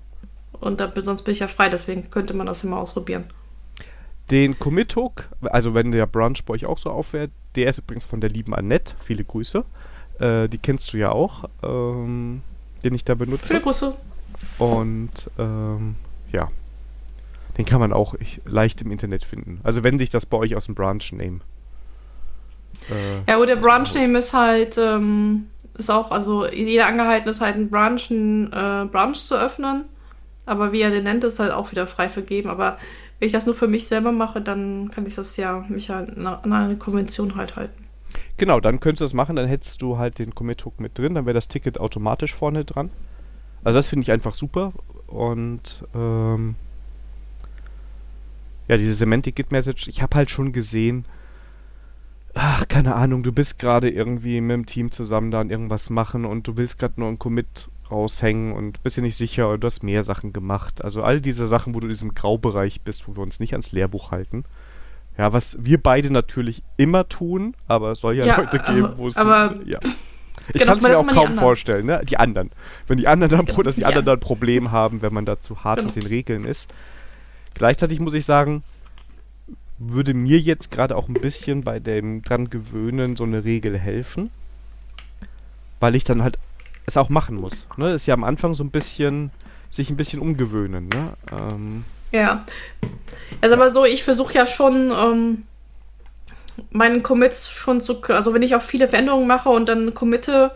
Und da, sonst bin ich ja frei, deswegen könnte man das immer ausprobieren. Den Commit-Hook, also wenn der Brunch bei euch auch so aufwählt, der ist übrigens von der lieben Annette. Viele Grüße. Äh, die kennst du ja auch, ähm, den ich da benutze. Viele Grüße. Und ähm, ja, den kann man auch leicht im Internet finden. Also wenn sich das bei euch aus dem Branch Name. Äh, ja, der Branch Name ist halt, ähm, ist auch, also jeder angehalten ist halt ein Branch, ein äh, Branch zu öffnen. Aber wie er den nennt, ist halt auch wieder frei vergeben. Aber wenn ich das nur für mich selber mache, dann kann ich das ja mich ja an eine Konvention halt halten. Genau, dann könntest du das machen, dann hättest du halt den Commit-Hook mit drin, dann wäre das Ticket automatisch vorne dran. Also das finde ich einfach super. Und ähm, ja, diese Semantic Git Message, ich habe halt schon gesehen, ach, keine Ahnung, du bist gerade irgendwie mit dem Team zusammen da und irgendwas machen und du willst gerade nur ein Commit raushängen und bist dir nicht sicher oder du hast mehr Sachen gemacht. Also all diese Sachen, wo du in diesem Graubereich bist, wo wir uns nicht ans Lehrbuch halten. Ja, was wir beide natürlich immer tun, aber es soll ja, ja Leute geben, wo es. Aber ja. Ich genau, kann es mir auch kaum vorstellen, ne? Die anderen. Wenn die anderen dann, dass die anderen dann ein Problem haben, wenn man da zu hart genau. mit den Regeln ist. Gleichzeitig muss ich sagen, würde mir jetzt gerade auch ein bisschen bei dem dran gewöhnen so eine Regel helfen. Weil ich dann halt es auch machen muss. Ne? Ist ja am Anfang so ein bisschen, sich ein bisschen umgewöhnen. Ne? Ähm, ja. Also aber so, ich versuche ja schon ähm, meinen Commits schon zu, also wenn ich auch viele Veränderungen mache und dann committe,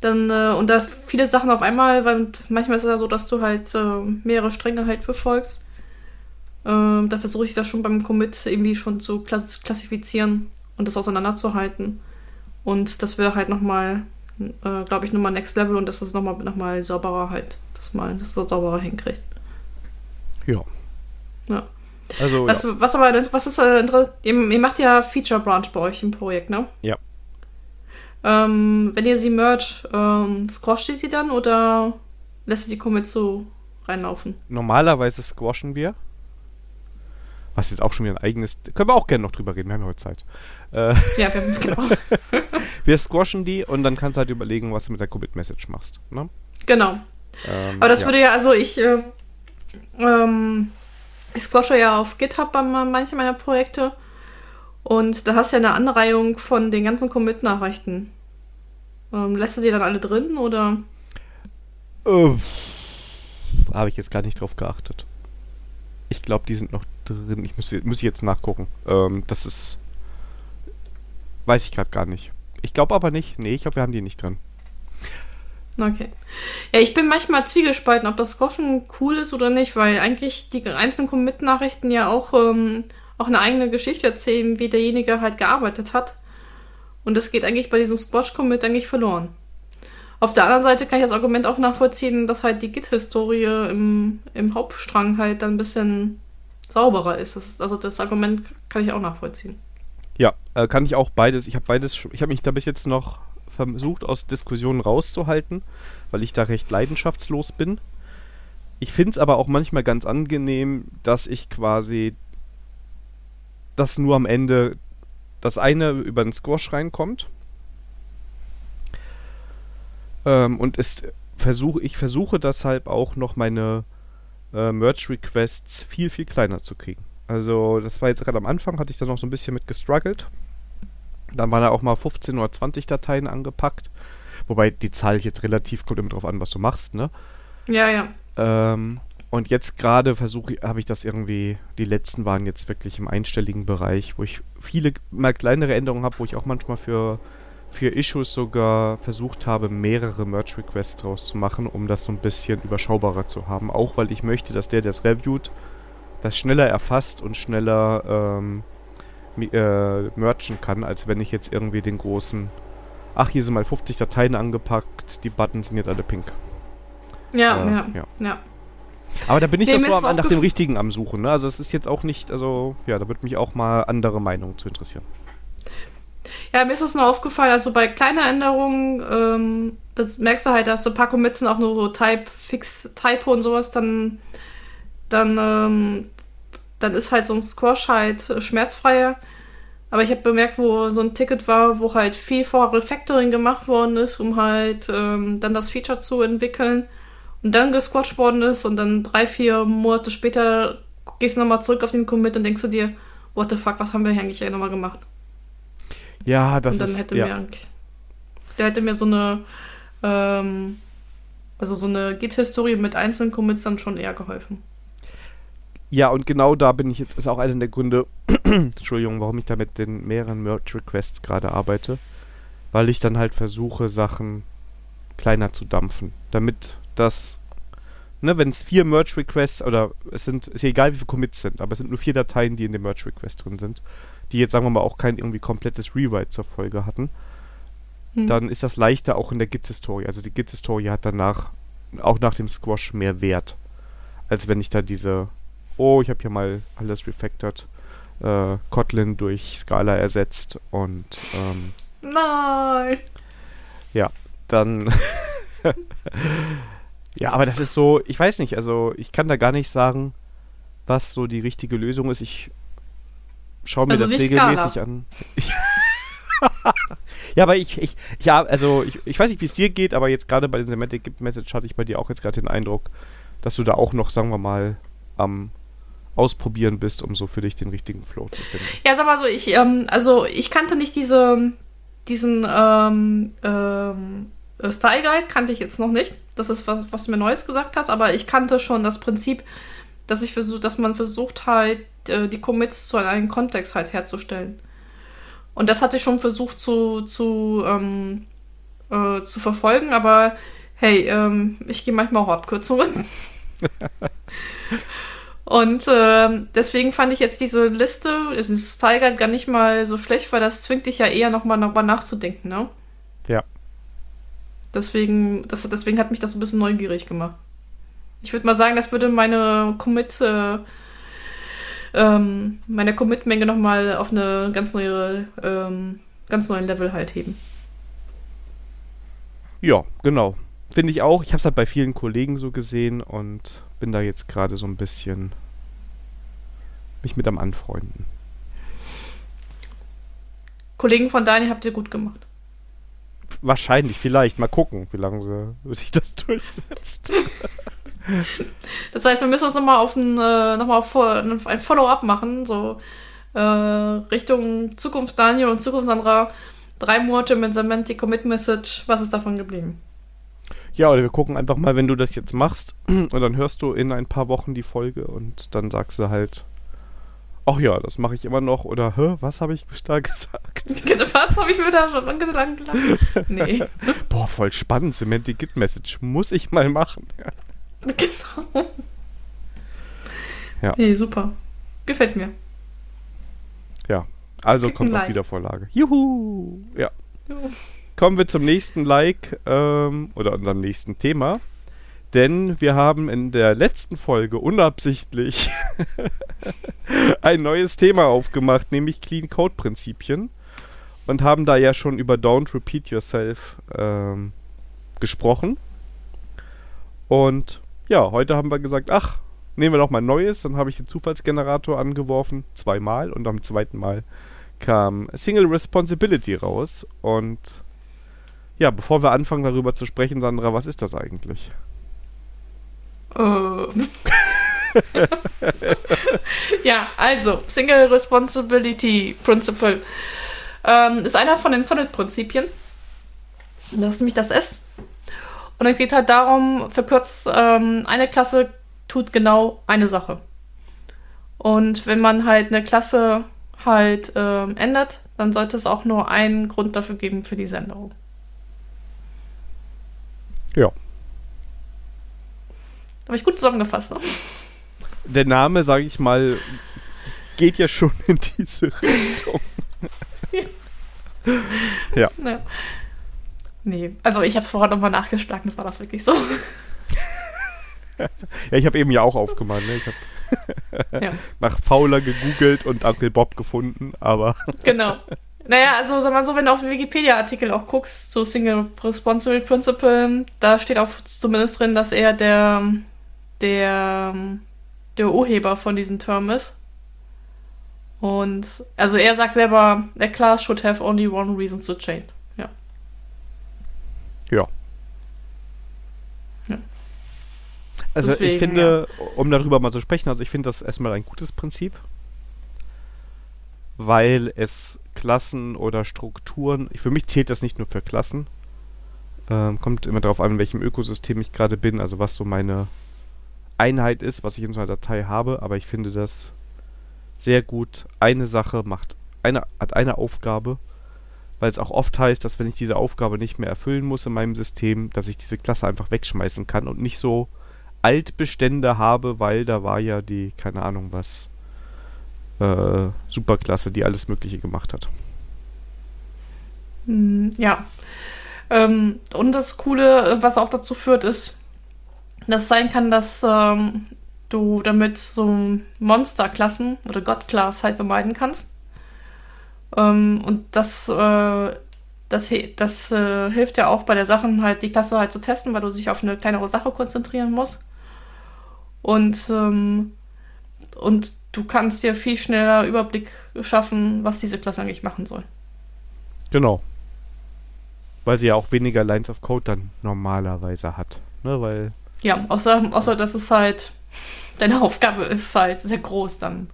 dann äh, und da viele Sachen auf einmal, weil manchmal ist es ja so, dass du halt äh, mehrere Stränge halt verfolgst. Ähm, da versuche ich das schon beim Commit irgendwie schon zu klassifizieren und das auseinanderzuhalten. Und das wäre halt nochmal äh, glaube ich, nochmal Next Level und dass das nochmal noch mal sauberer halt, dass man das sauberer hinkriegt. Ja. Ja. Also, was, ja. was aber, was ist, äh, ihr, ihr macht ja Feature Branch bei euch im Projekt, ne? Ja. Ähm, wenn ihr sie mergt, ähm, squasht ihr sie dann oder lässt ihr die Commits so reinlaufen? Normalerweise squashen wir. Was jetzt auch schon wieder ein eigenes. Können wir auch gerne noch drüber reden, wir haben ja heute Zeit. Äh, Ja, wir haben genau. wir squashen die und dann kannst du halt überlegen, was du mit der Commit-Message machst. Ne? genau. Ähm, Aber das ja. würde ja, also ich, ähm, ähm, ich squashe ja auf GitHub bei ma- manchen meiner Projekte und da hast du ja eine Anreihung von den ganzen Commit-Nachrichten. Ähm, lässt du sie dann alle drin oder? Äh, Habe ich jetzt gar nicht drauf geachtet. Ich glaube, die sind noch drin. Ich muss, muss ich jetzt nachgucken. Ähm, das ist. Weiß ich gerade gar nicht. Ich glaube aber nicht. Nee, ich glaube, wir haben die nicht drin. Okay. Ja, ich bin manchmal zwiegespalten, ob das Squashen cool ist oder nicht, weil eigentlich die einzelnen Commit-Nachrichten ja auch, ähm, auch eine eigene Geschichte erzählen, wie derjenige halt gearbeitet hat. Und das geht eigentlich bei diesem Squash-Commit eigentlich verloren. Auf der anderen Seite kann ich das Argument auch nachvollziehen, dass halt die Git-Historie im, im Hauptstrang halt dann ein bisschen sauberer ist. Das. Also das Argument kann ich auch nachvollziehen. Ja, äh, kann ich auch beides. Ich habe beides. Ich habe mich da bis jetzt noch versucht, aus Diskussionen rauszuhalten, weil ich da recht leidenschaftslos bin. Ich finde es aber auch manchmal ganz angenehm, dass ich quasi dass nur am Ende das eine über den Squash reinkommt. Ähm, und es versuche, ich versuche deshalb auch noch meine äh, Merge-Requests viel, viel kleiner zu kriegen. Also, das war jetzt gerade am Anfang, hatte ich da noch so ein bisschen mit gestruggelt. Dann waren da auch mal 15 oder 20 Dateien angepackt. Wobei die Zahl jetzt relativ kommt immer drauf an, was du machst, ne? Ja, ja. Ähm, und jetzt gerade versuche ich, habe ich das irgendwie, die letzten waren jetzt wirklich im einstelligen Bereich, wo ich viele mal kleinere Änderungen habe, wo ich auch manchmal für, für Issues sogar versucht habe, mehrere Merge-Requests draus zu machen, um das so ein bisschen überschaubarer zu haben. Auch weil ich möchte, dass der, der es reviewt, das schneller erfasst und schneller ähm, äh, merchen kann, als wenn ich jetzt irgendwie den großen, ach, hier sind mal 50 Dateien angepackt, die Buttons sind jetzt alle pink. Ja, Äh, ja, ja. ja. Aber da bin ich ja mir so nach dem Richtigen am Suchen. Ne? Also es ist jetzt auch nicht, also ja, da würde mich auch mal andere Meinungen zu interessieren. Ja, mir ist das nur aufgefallen, also bei kleinen Änderungen, ähm, das merkst du halt, dass so ein paar Commits sind auch nur so Type, Fix, Typo und sowas, dann, dann, ähm, dann ist halt so ein Squash halt schmerzfreier. Aber ich habe bemerkt, wo so ein Ticket war, wo halt viel vor Refactoring gemacht worden ist, um halt ähm, dann das Feature zu entwickeln und dann gesquasht worden ist und dann drei, vier Monate später gehst du nochmal zurück auf den Commit und denkst du dir, what the fuck, was haben wir eigentlich nochmal gemacht? Ja, das und dann ist hätte ja. mir der hätte mir so eine, ähm, also so eine Git-Historie mit einzelnen Commits dann schon eher geholfen. ja, und genau da bin ich jetzt, ist auch einer der Gründe, Entschuldigung, warum ich da mit den mehreren Merge-Requests gerade arbeite. Weil ich dann halt versuche, Sachen kleiner zu dampfen. Damit das, ne, wenn es vier Merge-Requests oder es sind, ist ja egal, wie viele Commits sind, aber es sind nur vier Dateien, die in dem Merge-Request drin sind, die jetzt, sagen wir mal, auch kein irgendwie komplettes Rewrite zur Folge hatten. Hm. dann ist das leichter auch in der Git-Historie. Also die Git-Historie hat danach, auch nach dem Squash, mehr Wert, als wenn ich da diese, oh, ich habe hier mal alles refactored, äh, Kotlin durch Scala ersetzt und ähm, Nein! dann, ja, aber das ist so, ich weiß nicht, also ich kann da gar nicht sagen, was so die richtige Lösung ist. Ich schaue mir Also das regelmäßig Scala. an. ja, aber ich, ich, ja, also ich, ich weiß nicht, wie es dir geht, aber jetzt gerade bei der Semantic Message hatte ich bei dir auch jetzt gerade den Eindruck, dass du da auch noch, sagen wir mal, am Ausprobieren bist, um so für dich den richtigen Flow zu finden. Ja, sag mal so, ich, ähm, also ich kannte nicht diese, diesen ähm, ähm, äh, Style Guide, kannte ich jetzt noch nicht. Das ist was, was du mir Neues gesagt hast, aber ich kannte schon das Prinzip, dass ich versuch, dass man versucht halt, äh, die Commits zu einem Kontext halt herzustellen. Und das hatte ich schon versucht zu, zu, ähm, äh, zu verfolgen, aber hey, ähm, ich gehe manchmal auch Abkürzungen. Und ähm, deswegen fand ich jetzt diese Liste, dieses Style Guide gar nicht mal so schlecht, weil das zwingt dich ja eher nochmal darüber nachzudenken, ne? Ja. Deswegen, das, deswegen hat mich das ein bisschen neugierig gemacht. Ich würde mal sagen, das würde meine Commit, äh, ähm, meine Commit-Menge nochmal auf eine ganz neue, ähm, ganz neuen Level halt heben. Ja, genau. Finde ich auch. Ich habe es halt bei vielen Kollegen so gesehen und bin da jetzt gerade so ein bisschen mich mit am Anfreunden. Kollegen von Dani habt ihr gut gemacht. Wahrscheinlich, vielleicht. Mal gucken, wie lange sich das durchsetzt. Das heißt, wir müssen das nochmal auf ein, äh, noch auf ein Follow-up machen, so äh, Richtung Zukunft Daniel und Zukunft Sandra. Drei Monate mit Semantic Commit Message. Was ist davon geblieben? Ja, oder wir gucken einfach mal, wenn du das jetzt machst und dann hörst du in ein paar Wochen die Folge und dann sagst du halt, ach ja, das mache ich immer noch oder, hä, was habe ich da gesagt? was habe ich mir da schon gedacht? Nee. Boah, voll spannend, Semantic Git Message. Muss ich mal machen. Ja. Genau. Ja. Nee, super. Gefällt mir. Ja, also Krieg kommt noch wieder Vorlage. Juhu! Ja. Juhu. Kommen wir zum nächsten Like ähm, oder unserem nächsten Thema. Denn wir haben in der letzten Folge unabsichtlich ein neues Thema aufgemacht, nämlich Clean Code Prinzipien. Und haben da ja schon über Don't Repeat Yourself ähm, gesprochen. Und ja, heute haben wir gesagt, ach, nehmen wir doch mal ein neues. Dann habe ich den Zufallsgenerator angeworfen, zweimal. Und am zweiten Mal kam Single Responsibility raus. Und ja, bevor wir anfangen darüber zu sprechen, Sandra, was ist das eigentlich? Ähm. ja, also Single Responsibility Principle ähm, ist einer von den Solid-Prinzipien. Das ist nämlich das S. Und es geht halt darum, verkürzt, ähm, eine Klasse tut genau eine Sache. Und wenn man halt eine Klasse halt ähm, ändert, dann sollte es auch nur einen Grund dafür geben für diese Änderung. Ja. Habe ich gut zusammengefasst, ne? Der Name, sage ich mal, geht ja schon in diese Richtung. ja. ja. Nee, also ich habe es vorher nochmal nachgeschlagen, das war das wirklich so. ja, ich habe eben ja auch aufgemacht, ne? Ich habe ja. nach Fauler gegoogelt und Uncle Bob gefunden, aber. genau. Naja, also sag mal so, wenn du auf den Wikipedia-Artikel auch guckst zu Single Responsible Principle, da steht auch zumindest drin, dass er der, der, der Urheber von diesem Term ist. Und also er sagt selber, a class should have only one reason to change. Ja. Ja. ja. Also Deswegen, ich finde, ja. um darüber mal zu sprechen, also ich finde das erstmal ein gutes Prinzip, weil es Klassen oder Strukturen, für mich zählt das nicht nur für Klassen, ähm, kommt immer darauf an, in welchem Ökosystem ich gerade bin, also was so meine Einheit ist, was ich in so einer Datei habe, aber ich finde das sehr gut. Eine Sache macht, eine, hat eine Aufgabe, weil es auch oft heißt, dass wenn ich diese Aufgabe nicht mehr erfüllen muss in meinem System, dass ich diese Klasse einfach wegschmeißen kann und nicht so Altbestände habe, weil da war ja die, keine Ahnung was, äh, Superklasse, die alles Mögliche gemacht hat. Hm, ja. Ähm, und das Coole, was auch dazu führt, ist, dass es sein kann, dass ähm, du damit so Monsterklassen oder Gottclass halt vermeiden kannst. Ähm, und das, äh, das, das äh, hilft ja auch bei der Sache halt, die Klasse halt zu testen, weil du dich auf eine kleinere Sache konzentrieren musst. Und, ähm, und du kannst dir viel schneller Überblick schaffen, was diese Klasse eigentlich machen soll. Genau. Weil sie ja auch weniger Lines of Code dann normalerweise hat. Ne, weil. Ja, außer, außer dass es halt. Deine Aufgabe ist halt sehr groß dann.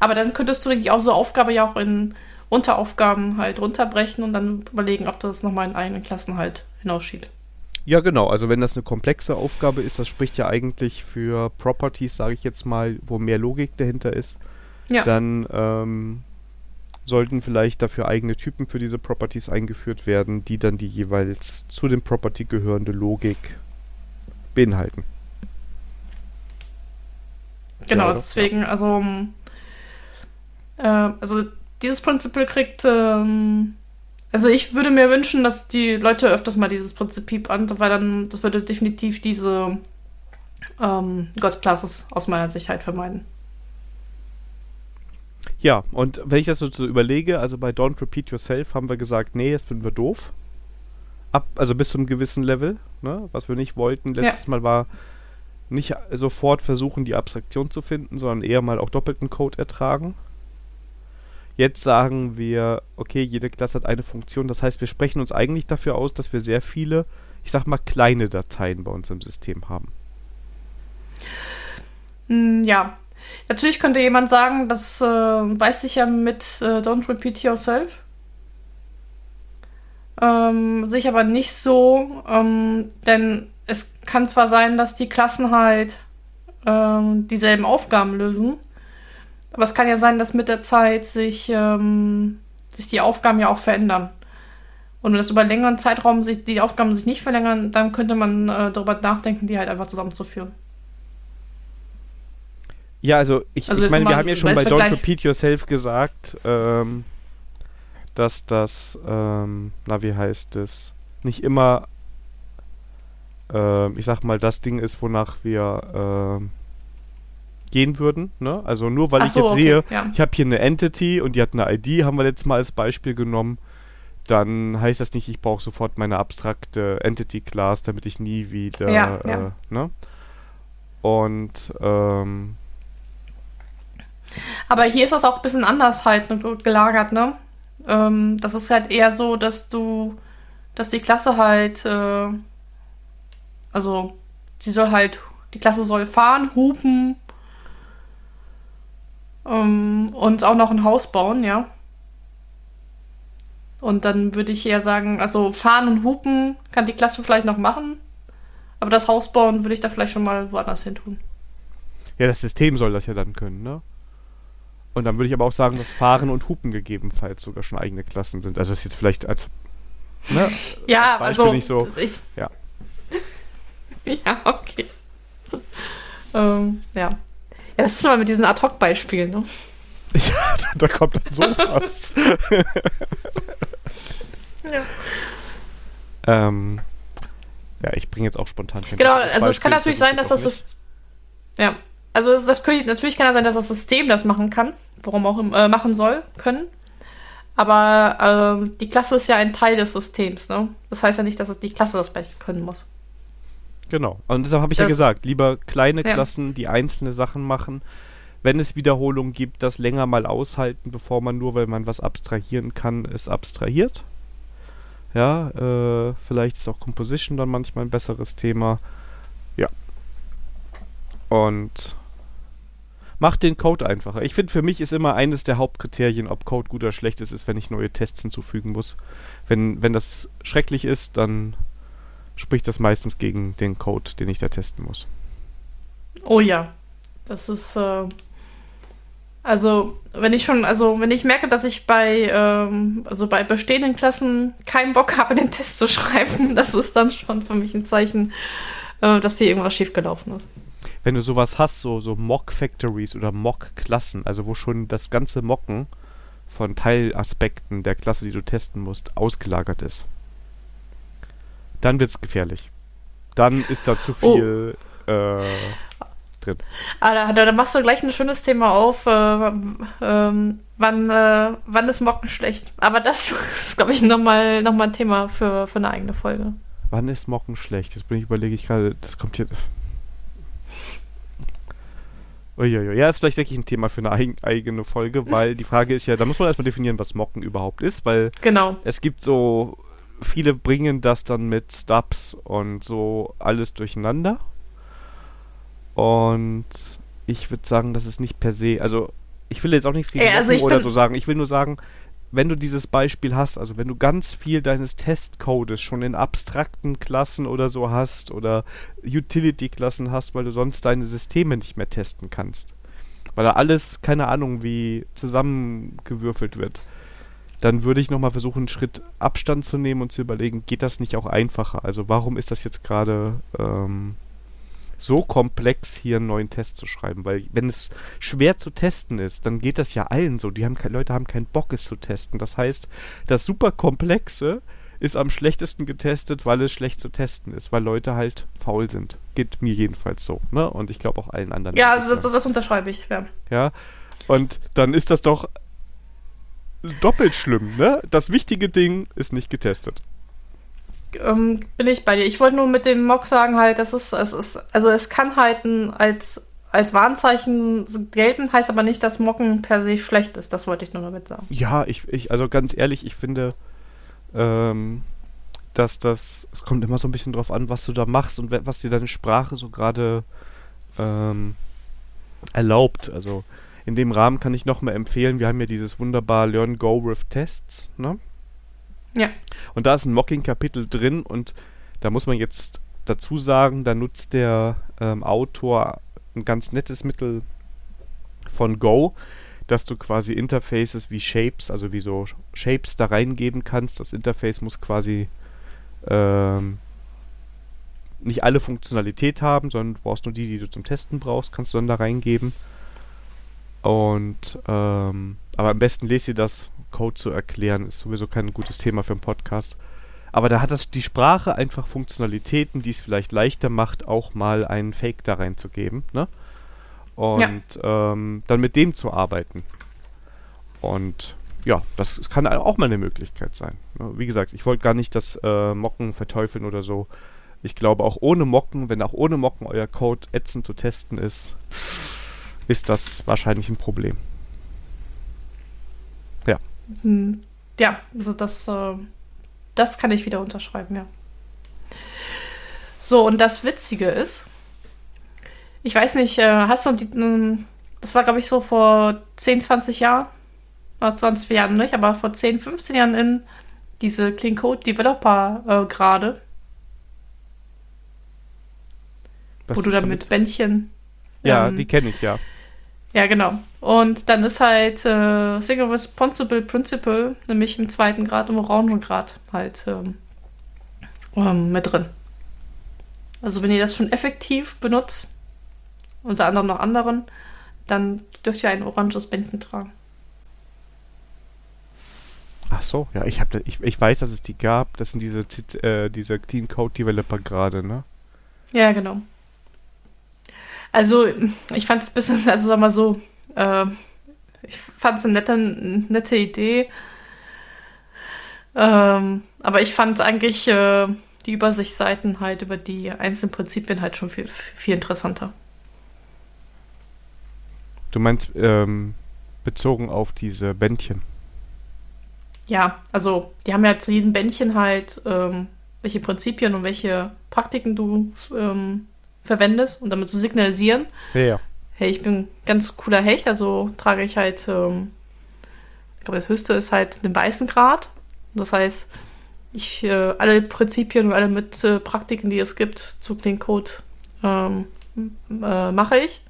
Aber dann könntest du, denke ich, auch so Aufgabe ja auch in Unteraufgaben halt runterbrechen und dann überlegen, ob du das nochmal in eigenen Klassen halt hinausschiebst. Ja, genau. Also wenn das eine komplexe Aufgabe ist, das spricht ja eigentlich für Properties, sage ich jetzt mal, wo mehr Logik dahinter ist. Ja. Dann ähm, sollten vielleicht dafür eigene Typen für diese Properties eingeführt werden, die dann die jeweils zu dem Property gehörende Logik beinhalten. Genau, ja, deswegen, also, äh, also dieses Prinzip kriegt ähm, also ich würde mir wünschen, dass die Leute öfters mal dieses Prinzip an, weil dann das würde definitiv diese ähm, God-Classes aus meiner Sicht halt vermeiden. Ja, und wenn ich das so, so überlege, also bei Don't Repeat Yourself haben wir gesagt, nee, das finden wir doof. Ab, also bis zum gewissen Level, ne? was wir nicht wollten. Letztes ja. Mal war nicht sofort versuchen, die Abstraktion zu finden, sondern eher mal auch doppelten Code ertragen. Jetzt sagen wir, okay, jede Klasse hat eine Funktion. Das heißt, wir sprechen uns eigentlich dafür aus, dass wir sehr viele, ich sag mal, kleine Dateien bei uns im System haben. Hm, ja. Natürlich könnte jemand sagen, das äh, weiß sich ja mit äh, Don't Repeat Yourself. Ähm, sehe ich aber nicht so, ähm, denn es kann zwar sein, dass die Klassen halt ähm, dieselben Aufgaben lösen, aber es kann ja sein, dass mit der Zeit sich, ähm, sich die Aufgaben ja auch verändern. Und wenn das über längeren Zeitraum sich die Aufgaben sich nicht verlängern, dann könnte man äh, darüber nachdenken, die halt einfach zusammenzuführen. Ja, also ich, also ich meine, wir haben ja schon bei Don't Repeat Yourself gesagt, ähm, dass das, ähm, na wie heißt es, nicht immer, äh, ich sag mal, das Ding ist, wonach wir äh, gehen würden. Ne? Also nur weil Ach ich so, jetzt okay, sehe, ja. ich habe hier eine Entity und die hat eine ID, haben wir letztes Mal als Beispiel genommen, dann heißt das nicht, ich brauche sofort meine abstrakte Entity-Class, damit ich nie wieder, ja, äh, ja. ne? Und, ähm, aber hier ist das auch ein bisschen anders halt gelagert, ne? Ähm, das ist halt eher so, dass du, dass die Klasse halt, äh, also sie soll halt, die Klasse soll fahren, hupen ähm, und auch noch ein Haus bauen, ja. Und dann würde ich eher sagen, also fahren und hupen kann die Klasse vielleicht noch machen, aber das Haus bauen würde ich da vielleicht schon mal woanders hin tun. Ja, das System soll das ja dann können, ne? Und dann würde ich aber auch sagen, dass Fahren und Hupen gegebenenfalls sogar schon eigene Klassen sind. Also das ist jetzt vielleicht als, ne, ja, als Beispiel also, nicht so. Ich, ja. ja, okay. ähm, ja. Ja, das ist immer mit diesen Ad-Hoc-Beispielen, ne? Ja, da, da kommt dann so was. ja. Ähm, ja, ich bringe jetzt auch spontan Genau, also es kann natürlich sein, dass das ist. Ja, also das, das, natürlich kann ja sein, dass das System das machen kann, warum auch äh, machen soll, können. Aber äh, die Klasse ist ja ein Teil des Systems, ne? Das heißt ja nicht, dass die Klasse das gleich können muss. Genau. Und deshalb habe ich das, ja gesagt, lieber kleine ja. Klassen, die einzelne Sachen machen. Wenn es Wiederholungen gibt, das länger mal aushalten, bevor man nur, weil man was abstrahieren kann, es abstrahiert. Ja, äh, vielleicht ist auch Composition dann manchmal ein besseres Thema. Ja. Und macht den Code einfacher. Ich finde, für mich ist immer eines der Hauptkriterien, ob Code gut oder schlecht ist, ist, wenn ich neue Tests hinzufügen muss. Wenn, wenn das schrecklich ist, dann spricht das meistens gegen den Code, den ich da testen muss. Oh ja, das ist äh, also wenn ich schon, also wenn ich merke, dass ich bei ähm, also bei bestehenden Klassen keinen Bock habe, den Test zu schreiben, das ist dann schon für mich ein Zeichen, äh, dass hier irgendwas schiefgelaufen ist wenn du sowas hast, so, so Mock-Factories oder Mock-Klassen, also wo schon das ganze Mocken von Teilaspekten der Klasse, die du testen musst, ausgelagert ist, dann wird's gefährlich. Dann ist da zu oh. viel oh. äh, drin. Ah, da, da, machst du gleich ein schönes Thema auf. Äh, ähm, wann, äh, wann ist Mocken schlecht? Aber das ist, glaube ich, nochmal noch mal ein Thema für, für eine eigene Folge. Wann ist Mocken schlecht? Jetzt bin ich überlege ich gerade, das kommt hier. Uiuiui. Ja, ist vielleicht wirklich ein Thema für eine eig eigene Folge, weil die Frage ist ja, da muss man erstmal definieren, was Mocken überhaupt ist, weil genau. es gibt so, viele bringen das dann mit Stubs und so alles durcheinander. Und ich würde sagen, das ist nicht per se, also ich will jetzt auch nichts gegen Ey, also oder so sagen, ich will nur sagen, wenn du dieses Beispiel hast, also wenn du ganz viel deines Testcodes schon in abstrakten Klassen oder so hast oder Utility-Klassen hast, weil du sonst deine Systeme nicht mehr testen kannst, weil da alles, keine Ahnung, wie zusammengewürfelt wird, dann würde ich nochmal versuchen, einen Schritt Abstand zu nehmen und zu überlegen, geht das nicht auch einfacher? Also warum ist das jetzt gerade ähm, so komplex, hier einen neuen Test zu schreiben. Weil wenn es schwer zu testen ist, dann geht das ja allen so. Die haben Leute haben keinen Bock, es zu testen. Das heißt, das super komplexe ist am schlechtesten getestet, weil es schlecht zu testen ist, weil Leute halt faul sind. Geht mir jedenfalls so, ne? Und ich glaube auch allen anderen. Ja, also das, das unterschreibe ich, ja. Ja. Und dann ist das doch doppelt schlimm, ne? Das wichtige Ding ist nicht getestet. Ähm, bin ich bei dir. Ich wollte nur mit dem Mock sagen halt, das ist, es ist, also es kann halt ein, als, als Warnzeichen gelten, heißt aber nicht, dass Mocken per se schlecht ist. Das wollte ich nur damit sagen. Ja, ich, ich also ganz ehrlich, ich finde, ähm, dass das, es kommt immer so ein bisschen drauf an, was du da machst und was dir deine Sprache so gerade ähm, erlaubt. Also in dem Rahmen kann ich nochmal empfehlen, wir haben ja dieses wunderbar Learn Go with Tests, ne? Ja. Und da ist ein Mocking-Kapitel drin und da muss man jetzt dazu sagen, da nutzt der ähm, Autor ein ganz nettes Mittel von Go, dass du quasi Interfaces wie Shapes, also wie so Shapes da reingeben kannst. Das Interface muss quasi ähm, nicht alle Funktionalität haben, sondern du brauchst nur die, die du zum Testen brauchst, kannst du dann da reingeben. Und ähm, aber am besten lest ihr das Code zu erklären, ist sowieso kein gutes Thema für einen Podcast. Aber da hat das die Sprache einfach Funktionalitäten, die es vielleicht leichter macht, auch mal einen Fake da reinzugeben, ne? Und ja. ähm, dann mit dem zu arbeiten. Und ja, das, kann auch mal eine Möglichkeit sein. Ne? Wie gesagt, ich wollte gar nicht das äh, Mocken verteufeln oder so. Ich glaube, auch ohne Mocken, wenn auch ohne Mocken euer Code ätzend zu testen ist, ist das wahrscheinlich ein Problem. Ja. Hm. Ja, also das, äh, das kann ich wieder unterschreiben, ja. So, und das Witzige ist, ich weiß nicht, äh, hast du die, hm, das war glaube ich so vor 10, 20 Jahren, oder 20 Jahren nicht, aber vor 10, 15 Jahren in diese Clean Code Developer äh, gerade. wo du dann mit Bändchen. Ja, ähm, die kenne ich, ja. Ja, genau. Und dann ist halt äh, Single Responsible Principle, nämlich im zweiten Grad, im Orangengrad, halt ähm, ähm, mit drin. Also wenn ihr das schon effektiv benutzt, unter anderem noch anderen, dann dürft ihr ein oranges Bändchen tragen. Ach so, ja, ich, hab, ich, ich weiß, dass es die gab. Das sind diese, äh, diese Clean Code Developer gerade, ne? Ja, genau. Also, ich fand es ein bisschen, also sag mal so, äh, ich fand es eine nette, nette Idee. Ähm, aber ich fand eigentlich äh, die Übersichtsseiten halt über die einzelnen Prinzipien halt schon viel, viel interessanter. Du meinst ähm, bezogen auf diese Bändchen? Ja, also die haben ja zu jedem Bändchen halt, ähm, welche Prinzipien und welche Praktiken du ähm, verwendest und damit zu signalisieren, ja. hey, ich bin ganz cooler Hecht, also trage ich halt, ähm, ich glaube, das höchste ist halt den weißen Grad. Das heißt, ich äh, alle Prinzipien und alle mit äh, Praktiken, die es gibt zu Clean Code, ähm, äh, mache ich.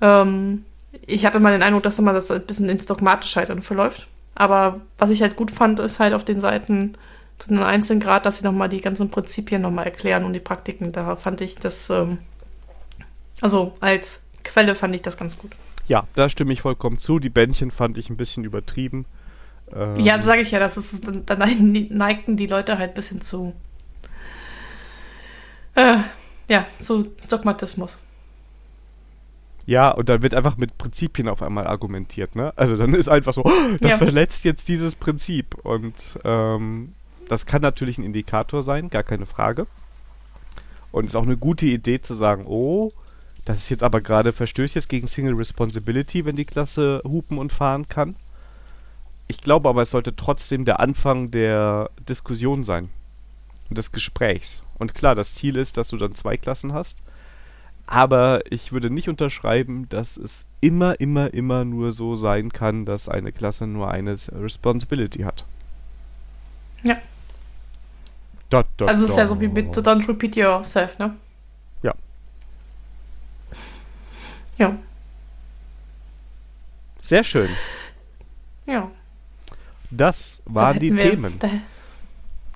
Ähm, ich habe immer den Eindruck, dass immer das ein bisschen ins Dogmatische halt dann verläuft. Aber was ich halt gut fand, ist halt auf den Seiten zu einem einzelnen Grad, dass sie nochmal die ganzen Prinzipien nochmal erklären und die Praktiken. Da fand ich das, ähm, also als Quelle fand ich das ganz gut. Ja, da stimme ich vollkommen zu. Die Bändchen fand ich ein bisschen übertrieben. Ähm, ja, sage ich ja, das ist, dann neigten die Leute halt ein bisschen zu, äh, ja, zu Dogmatismus. Ja, und dann wird einfach mit Prinzipien auf einmal argumentiert, ne? Also dann ist einfach so, oh, das ja. verletzt jetzt dieses Prinzip. Und ähm, das kann natürlich ein Indikator sein, gar keine Frage. Und es ist auch eine gute Idee zu sagen, oh, das ist jetzt aber gerade, verstößt jetzt gegen Single Responsibility, wenn die Klasse hupen und fahren kann. Ich glaube aber, es sollte trotzdem der Anfang der Diskussion sein und des Gesprächs. Und klar, das Ziel ist, dass du dann zwei Klassen hast. Aber ich würde nicht unterschreiben, dass es immer, immer, immer nur so sein kann, dass eine Klasse nur eine Responsibility hat. Ja. Da, da, also es ist ja so wie mit Don't Repeat Yourself, ne? Ja. Ja. Sehr schön. Ja. Das waren da die Themen. Da,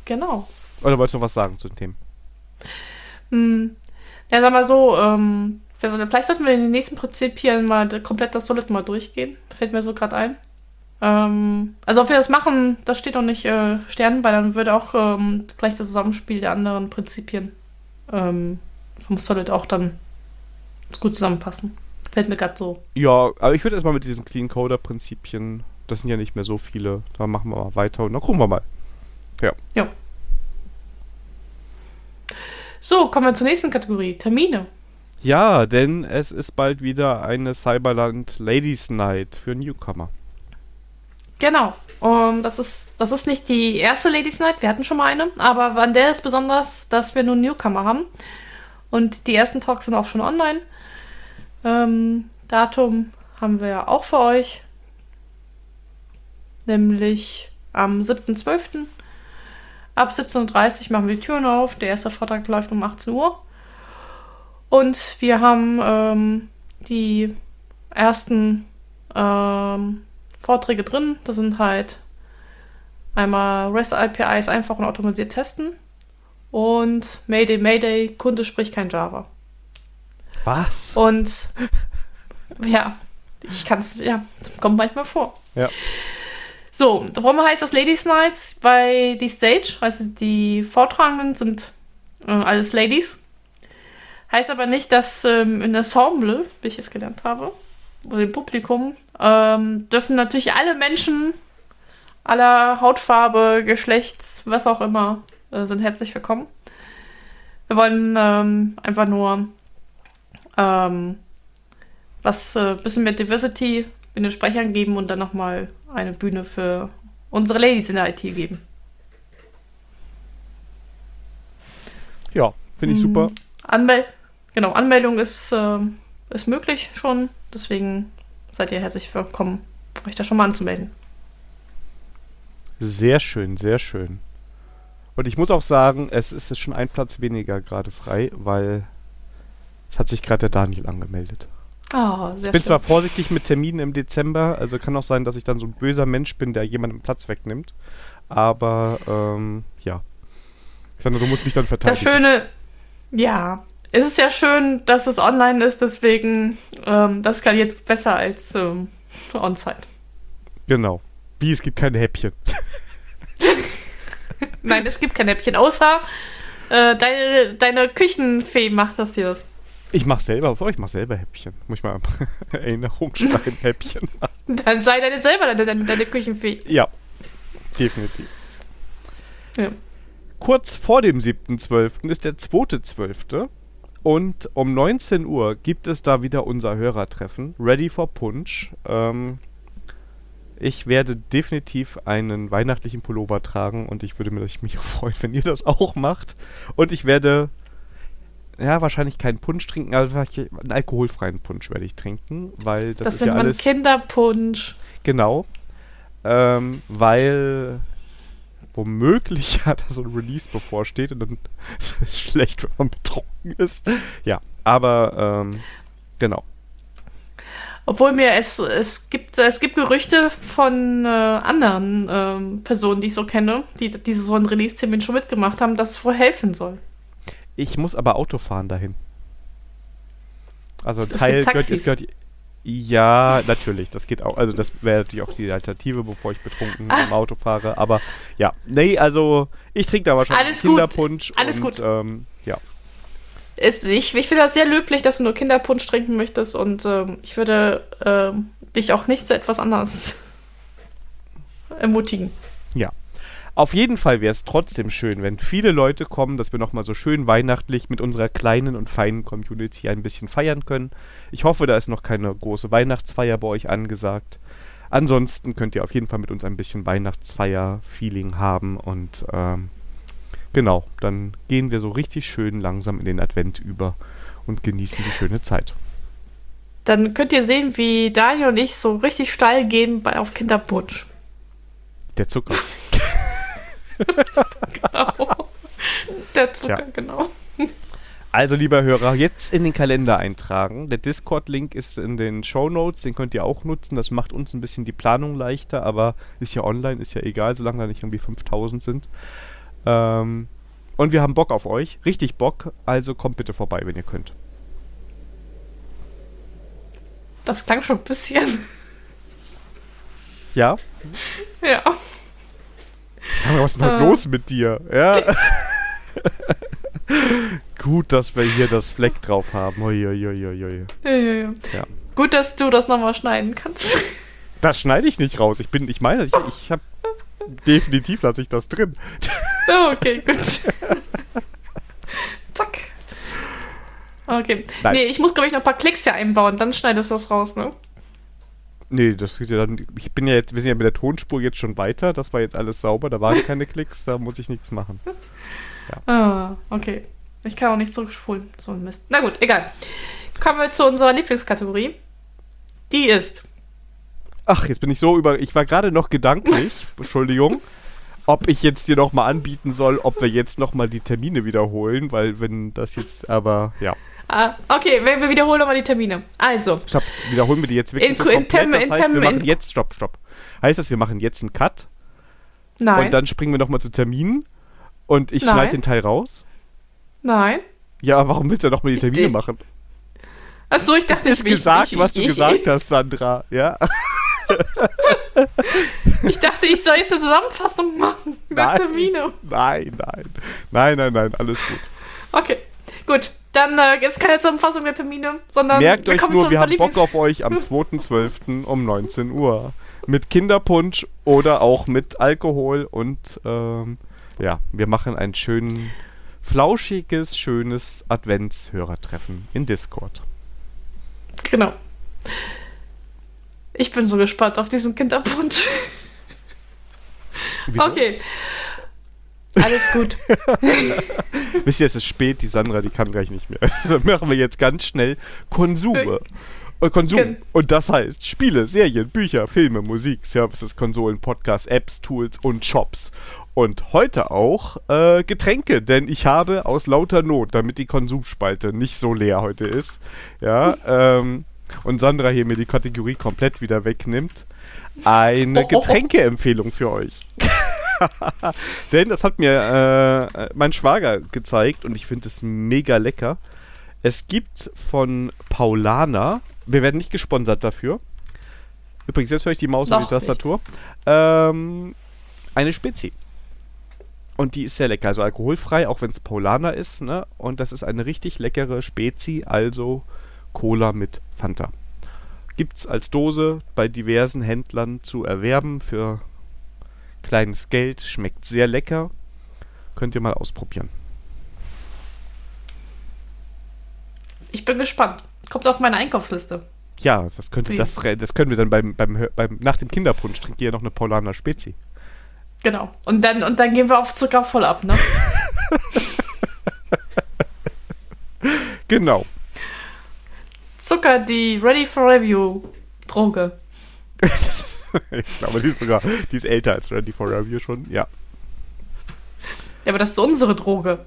genau. Oder wolltest du noch was sagen zu den Themen? Hm, ja, sag mal so, ähm, vielleicht sollten wir in den nächsten Prinzipien mal komplett das Solid mal durchgehen. Fällt mir so gerade ein. Ähm, also ob wir das machen, das steht noch nicht äh, Sternen, weil dann würde auch ähm, gleich das Zusammenspiel der anderen Prinzipien ähm, vom Solid auch dann gut zusammenpassen. Fällt mir gerade so. Ja, aber ich würde erstmal mit diesen Clean Coder Prinzipien, das sind ja nicht mehr so viele, da machen wir mal weiter und dann gucken wir mal. Ja. Ja. So, kommen wir zur nächsten Kategorie. Termine. Ja, denn es ist bald wieder eine Cyberland Ladies Night für Newcomer. Genau. Um, das, ist, das ist nicht die erste Ladies Night, wir hatten schon mal eine, aber an der ist besonders, dass wir nun Newcomer haben. Und die ersten Talks sind auch schon online. Ähm, Datum haben wir ja auch für euch. Nämlich am 7.12. Ab 17.30 Uhr machen wir die Türen auf. Der erste Vortrag läuft um 18 Uhr. Und wir haben ähm, die ersten ähm, Vorträge drin. Das sind halt einmal REST APIs einfach und automatisiert testen und Mayday Mayday, Kunde spricht kein Java. Was? Und ja, ich kann es, ja, kommt manchmal vor. Ja. So, warum heißt das Ladies Nights? Bei die Stage, also die Vortragenden sind äh, alles Ladies. Heißt aber nicht, dass ähm, in Ensemble, wie ich es gelernt habe, oder im Publikum, ähm, dürfen natürlich alle Menschen aller Hautfarbe, Geschlechts, was auch immer, äh, sind herzlich willkommen. Wir wollen ähm, einfach nur ähm, was äh, bisschen mehr Diversity in den Sprechern geben und dann nochmal eine Bühne für unsere Ladies in der IT geben. Ja, finde ich super. Anmel genau, Anmeldung ist, äh, ist möglich schon, deswegen seid ihr herzlich willkommen, euch da schon mal anzumelden. Sehr schön, sehr schön. Und ich muss auch sagen, es ist schon ein Platz weniger gerade frei, weil es hat sich gerade der Daniel angemeldet. Oh, ich bin schön. zwar vorsichtig mit Terminen im Dezember, also kann auch sein, dass ich dann so ein böser Mensch bin, der jemanden Platz wegnimmt. Aber ähm, ja. Sandra, du musst mich dann verteidigen. Das Schöne, ja, es ist ja schön, dass es online ist, deswegen ähm, das kann jetzt besser als ähm, on-site. Genau. Wie, es gibt keine Häppchen. Nein, es gibt kein Häppchen, außer äh, deine, deine Küchenfee macht das hier. Ich mach selber, oh, ich mach selber Häppchen. Muss ich mal Erinnerung schreiben, Häppchen machen. Dann sei deine selber deine, deine, deine Küchenfee. Ja, definitiv. Ja. Kurz vor dem 7.12. ist der 2.12. Und um 19 Uhr gibt es da wieder unser Hörertreffen. Ready for Punch. Ähm, ich werde definitiv einen weihnachtlichen Pullover tragen und ich würde mich freuen, wenn ihr das auch macht. Und ich werde, ja, wahrscheinlich keinen Punsch trinken, aber einen alkoholfreien Punsch werde ich trinken, weil das, das ist ja alles... Das nennt man Kinderpunsch. Genau. Ähm, weil womöglich ja da so ein Release bevorsteht und dann ist es schlecht, wenn man betrunken ist. Ja, aber ähm, genau. Obwohl mir es, es gibt, es gibt Gerüchte von äh, anderen ähm, Personen, die ich so kenne, die, die so einen Release-Termin schon mitgemacht haben, dass es wohl helfen soll. Ich muss aber Auto fahren dahin. Also Teil gehört, es gehört. Ja, natürlich, das geht auch. Also das wäre natürlich auch die Alternative, bevor ich betrunken ah. im Auto fahre. Aber ja, nee, also ich trinke da wahrscheinlich Alles Kinderpunsch. Gut. Alles und, gut. Ähm, ja. Ist, ich, ich finde das sehr löblich, dass du nur Kinderpunsch trinken möchtest und ähm, ich würde ähm, dich auch nicht zu etwas anderes ermutigen. Ja. Auf jeden Fall wäre es trotzdem schön, wenn viele Leute kommen, dass wir nochmal so schön weihnachtlich mit unserer kleinen und feinen Community ein bisschen feiern können. Ich hoffe, da ist noch keine große Weihnachtsfeier bei euch angesagt. Ansonsten könnt ihr auf jeden Fall mit uns ein bisschen Weihnachtsfeier-Feeling haben und ähm, Genau, dann gehen wir so richtig schön langsam in den Advent über und genießen die schöne Zeit. Dann könnt ihr sehen, wie Daniel und ich so richtig steil gehen bei, auf Kinderpunsch. Der Zucker. genau. Der Zucker, ja. genau. Also, lieber Hörer, jetzt in den Kalender eintragen. Der Discord-Link ist in den Show Notes, den könnt ihr auch nutzen. Das macht uns ein bisschen die Planung leichter, aber ist ja online, ist ja egal, solange da nicht irgendwie 5000 sind. Ähm, und wir haben Bock auf euch. Richtig Bock. Also kommt bitte vorbei, wenn ihr könnt. Das klang schon ein bisschen. Ja? Ja. Sag mal, was ist denn heute äh. los mit dir? Ja. Gut, dass wir hier das Fleck drauf haben. Ui, ui, ui, ja. Gut, dass du das nochmal schneiden kannst. Das schneide ich nicht raus. Ich bin, ich meine, ich, ich habe definitiv lasse ich das drin. Oh, okay, gut. Zack. Okay. Nein. Nee, ich muss, glaube ich, noch ein paar Klicks hier einbauen, dann schneidest du das raus, ne? Nee, das geht ja dann. Ich bin ja jetzt, wir sind ja mit der Tonspur jetzt schon weiter. Das war jetzt alles sauber, da waren keine Klicks, da muss ich nichts machen. Ah, okay. Ich kann auch nicht zurückspulen. So ein Mist. Na gut, egal. Kommen wir zu unserer Lieblingskategorie. Die ist. Ach, jetzt bin ich so über. Ich war gerade noch gedanklich, Entschuldigung, ob ich jetzt dir noch mal anbieten soll, ob wir jetzt noch mal die Termine wiederholen, weil wenn das jetzt aber ja. Ah, okay, wir, wir wiederholen nochmal die Termine. Also, Stopp, wiederholen wir die jetzt wirklich In- so in komplett. Tem- das in heißt, wir machen in- jetzt, stopp, stopp. Heißt das, wir machen jetzt einen Cut nein. und dann springen wir noch mal zu Terminen und ich schneide den Teil raus? nein. Ja, warum willst du noch mal die Termine Die- machen? Achso, ich dachte, Das ist ich, gesagt, ich, was du ich, gesagt hast, Sandra. Ja. Ich dachte, ich soll jetzt eine Zusammenfassung machen. Der Nein. Termine. Nein, nein. Nein, nein, nein, alles gut. Okay, gut. Dann äh, gibt es keine Zusammenfassung der Termine, sondern Merkt wir euch kommen nur, wir haben Bock auf euch am 2.12. um 19 Uhr. Mit Kinderpunsch oder auch mit Alkohol und ähm, ja, wir machen ein schön flauschiges, schönes Adventshörertreffen in Discord. Genau. Ich bin so gespannt auf diesen Kinderpunsch. Wieso? Okay. Alles gut. Wisst ihr, es ist spät, die Sandra, die kann gleich nicht mehr. Dann machen wir jetzt ganz schnell Konsume. Äh, Konsum. Gen- Und das heißt Spiele, Serien, Bücher, Filme, Musik, Services, Konsolen, Podcasts, Apps, Tools und Shops. Und heute auch äh, Getränke, denn ich habe aus lauter Not, damit die Konsumspalte nicht so leer heute ist, ja, ähm, und Sandra hier mir die Kategorie komplett wieder wegnimmt, eine Oh, oh, oh. Getränkeempfehlung für euch. Denn das hat mir äh, mein Schwager gezeigt und ich finde es mega lecker. Es gibt von Paulana, wir werden nicht gesponsert dafür. Übrigens, jetzt höre ich die Maus und die Tastatur. Ähm, eine Spezi. Und die ist sehr lecker, also alkoholfrei, auch wenn es Paulana ist. Ne? Und das ist eine richtig leckere Spezi, also Cola mit Fanta. Gibt's als Dose bei diversen Händlern zu erwerben für kleines Geld. Schmeckt sehr lecker. Könnt ihr mal ausprobieren. Ich bin gespannt. Kommt auf meine Einkaufsliste. Ja, das könnte das, das können wir dann beim, beim, beim nach dem Kinderpunsch trinken ihr noch eine Paulaner Spezi. Genau. Und dann, und dann gehen wir auf Zucker voll ab, ne? Genau. Zucker, die Ready for Review Droge. ich glaube, die ist sogar, die ist älter als Ready for Review schon. Ja. Ja, aber das ist unsere Droge.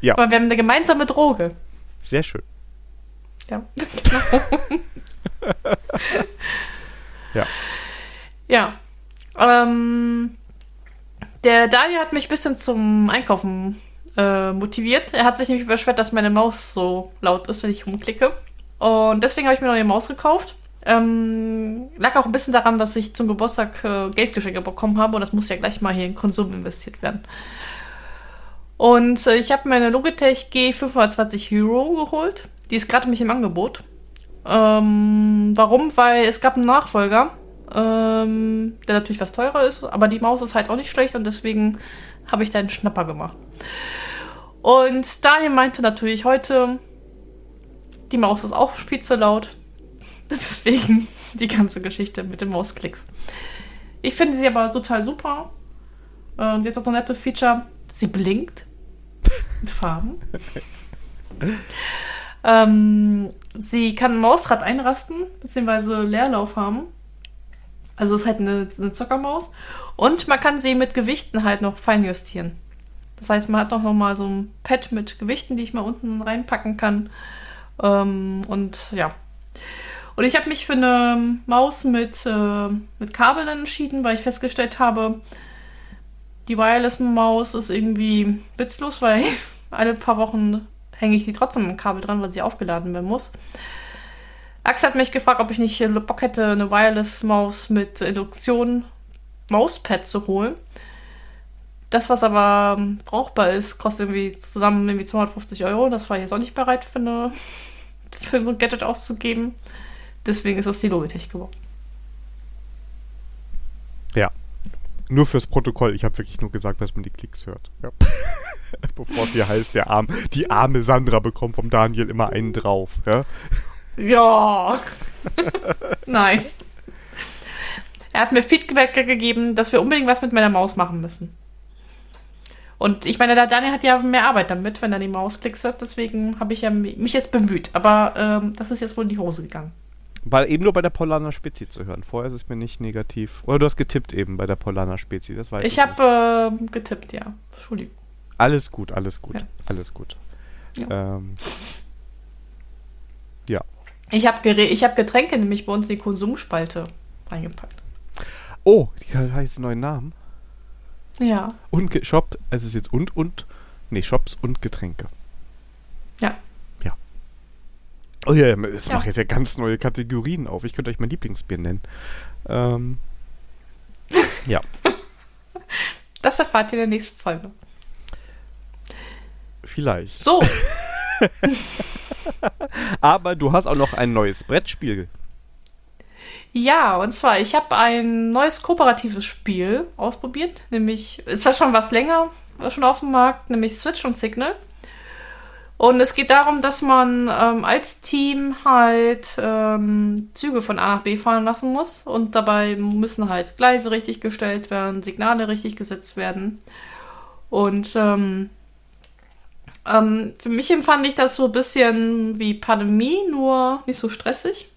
Ja. Aber wir haben eine gemeinsame Droge. Sehr schön. Ja. Ja. Ja. Ähm, der Daniel hat mich ein bisschen zum Einkaufen äh, motiviert. Er hat sich nämlich beschwert, dass meine Maus so laut ist, wenn ich rumklicke. Und deswegen habe ich mir noch eine Maus gekauft. Ähm, lag auch ein bisschen daran, dass ich zum Geburtstag äh, Geldgeschenke bekommen habe und das muss ja gleich mal hier in Konsum investiert werden. Und äh, ich habe mir eine Logitech G520 Hero geholt. Die ist gerade nämlich im Angebot. Ähm, warum? Weil es gab einen Nachfolger, ähm, der natürlich was teurer ist, aber die Maus ist halt auch nicht schlecht und deswegen habe ich da einen Schnapper gemacht. Und Daniel meinte natürlich heute, die Maus ist auch viel zu laut. Deswegen die ganze Geschichte mit den Mausklicks. Ich finde sie aber total super. Äh, Und jetzt auch noch nette Feature, sie blinkt mit Farben. ähm, sie kann ein Mausrad einrasten, beziehungsweise Leerlauf haben. Also ist halt eine, eine Zockermaus. Und man kann sie mit Gewichten halt noch feinjustieren. Das heißt, man hat noch, noch mal so ein Pad mit Gewichten, die ich mal unten reinpacken kann. Ähm, und ja. Und ich habe mich für eine Maus mit, äh, mit Kabel entschieden, weil ich festgestellt habe, die Wireless-Maus ist irgendwie witzlos, weil alle paar Wochen hänge ich die trotzdem im Kabel dran, weil sie aufgeladen werden muss. Axel hat mich gefragt, ob ich nicht Bock hätte, eine Wireless-Maus mit Induktion Mauspad zu holen. Das, was aber brauchbar ist, kostet irgendwie zusammen irgendwie 250 Euro. Das war ich jetzt auch nicht bereit für, eine, für so ein Gadget auszugeben. Deswegen ist das die Logitech geworden. Ja. Nur fürs Protokoll, ich habe wirklich nur gesagt, dass man die Klicks hört. Ja. Bevor es hier heißt, der Arm, die arme Sandra bekommt vom Daniel immer einen drauf. Ja. Ja. Nein. Er hat mir Feedback gegeben, dass wir unbedingt was mit meiner Maus machen müssen. Und ich meine, der Daniel hat ja mehr Arbeit damit, wenn er die Maus klicks wird. Deswegen habe ich ja mich jetzt bemüht. Aber ähm, das ist jetzt wohl in die Hose gegangen. War eben nur bei der Polana Spezi zu hören. Vorher ist es mir nicht negativ. Oder du hast getippt eben bei der Polana Spezi, das weiß ich. Ich habe äh, getippt, ja. Entschuldigung. Alles gut, alles gut, ja. alles gut. Ja. Ähm, ja. Ich habe hab Getränke nämlich bei uns in die Konsumspalte reingepackt. Oh, die hat einen neuen Namen. Ja. Und Shop, es ist jetzt und und, nee, Shops und Getränke. Ja. Oh ja, es ja. macht jetzt ja ganz neue Kategorien auf. Ich könnte euch mein Lieblingsbier nennen. Ähm, ja. Das erfahrt ihr in der nächsten Folge. Vielleicht. So. Aber du hast auch noch ein neues Brettspiel. Ja, und zwar, ich habe ein neues kooperatives Spiel ausprobiert, nämlich, es war schon was länger, war schon auf dem Markt, nämlich Switch und Signal. Und es geht darum, dass man ähm, als Team halt ähm, Züge von A nach B fahren lassen muss. Und dabei müssen halt Gleise richtig gestellt werden, Signale richtig gesetzt werden. Und ähm, ähm, für mich empfand ich das so ein bisschen wie Pandemie, nur nicht so stressig.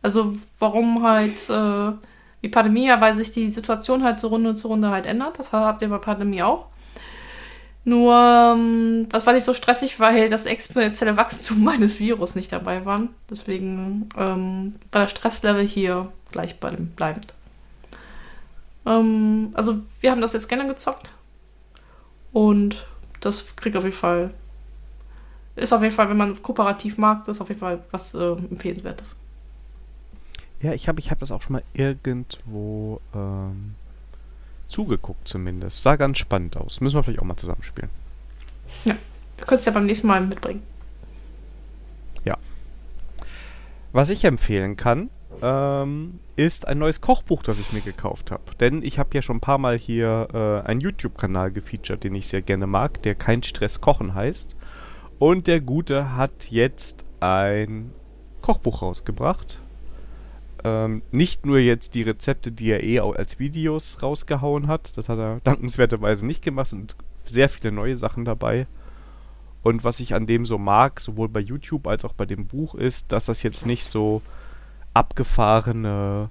Also warum halt äh, wie Pandemie, ja, weil sich die Situation halt so Runde zu Runde halt ändert. Das habt ihr bei Pandemie auch. Nur, ähm, das war nicht so stressig, weil das exponentielle Wachstum meines Virus nicht dabei war. Deswegen ähm, war der Stresslevel hier gleich bleibend. Ähm, also, wir haben das jetzt gerne gezockt. Und das kriegt auf jeden Fall. Ist auf jeden Fall, wenn man kooperativ mag, das ist auf jeden Fall was äh, empfehlenswertes. Ja, ich habe ich hab das auch schon mal irgendwo ähm, zugeguckt zumindest. Sah ganz spannend aus. Müssen wir vielleicht auch mal zusammenspielen. Ja, wir können es ja beim nächsten Mal mitbringen. Ja. Was ich empfehlen kann, ähm, ist ein neues Kochbuch, das ich mir gekauft habe. Denn ich habe ja schon ein paar Mal hier äh, einen YouTube-Kanal gefeatured, den ich sehr gerne mag, der Kein Stress Kochen heißt. Und der Gute hat jetzt ein Kochbuch rausgebracht ähm, nicht nur jetzt die Rezepte, die er eh als Videos rausgehauen hat, das hat er dankenswerterweise nicht gemacht, sind sehr viele neue Sachen dabei. Und was ich an dem so mag, sowohl bei YouTube als auch bei dem Buch, ist, dass das jetzt nicht so abgefahrene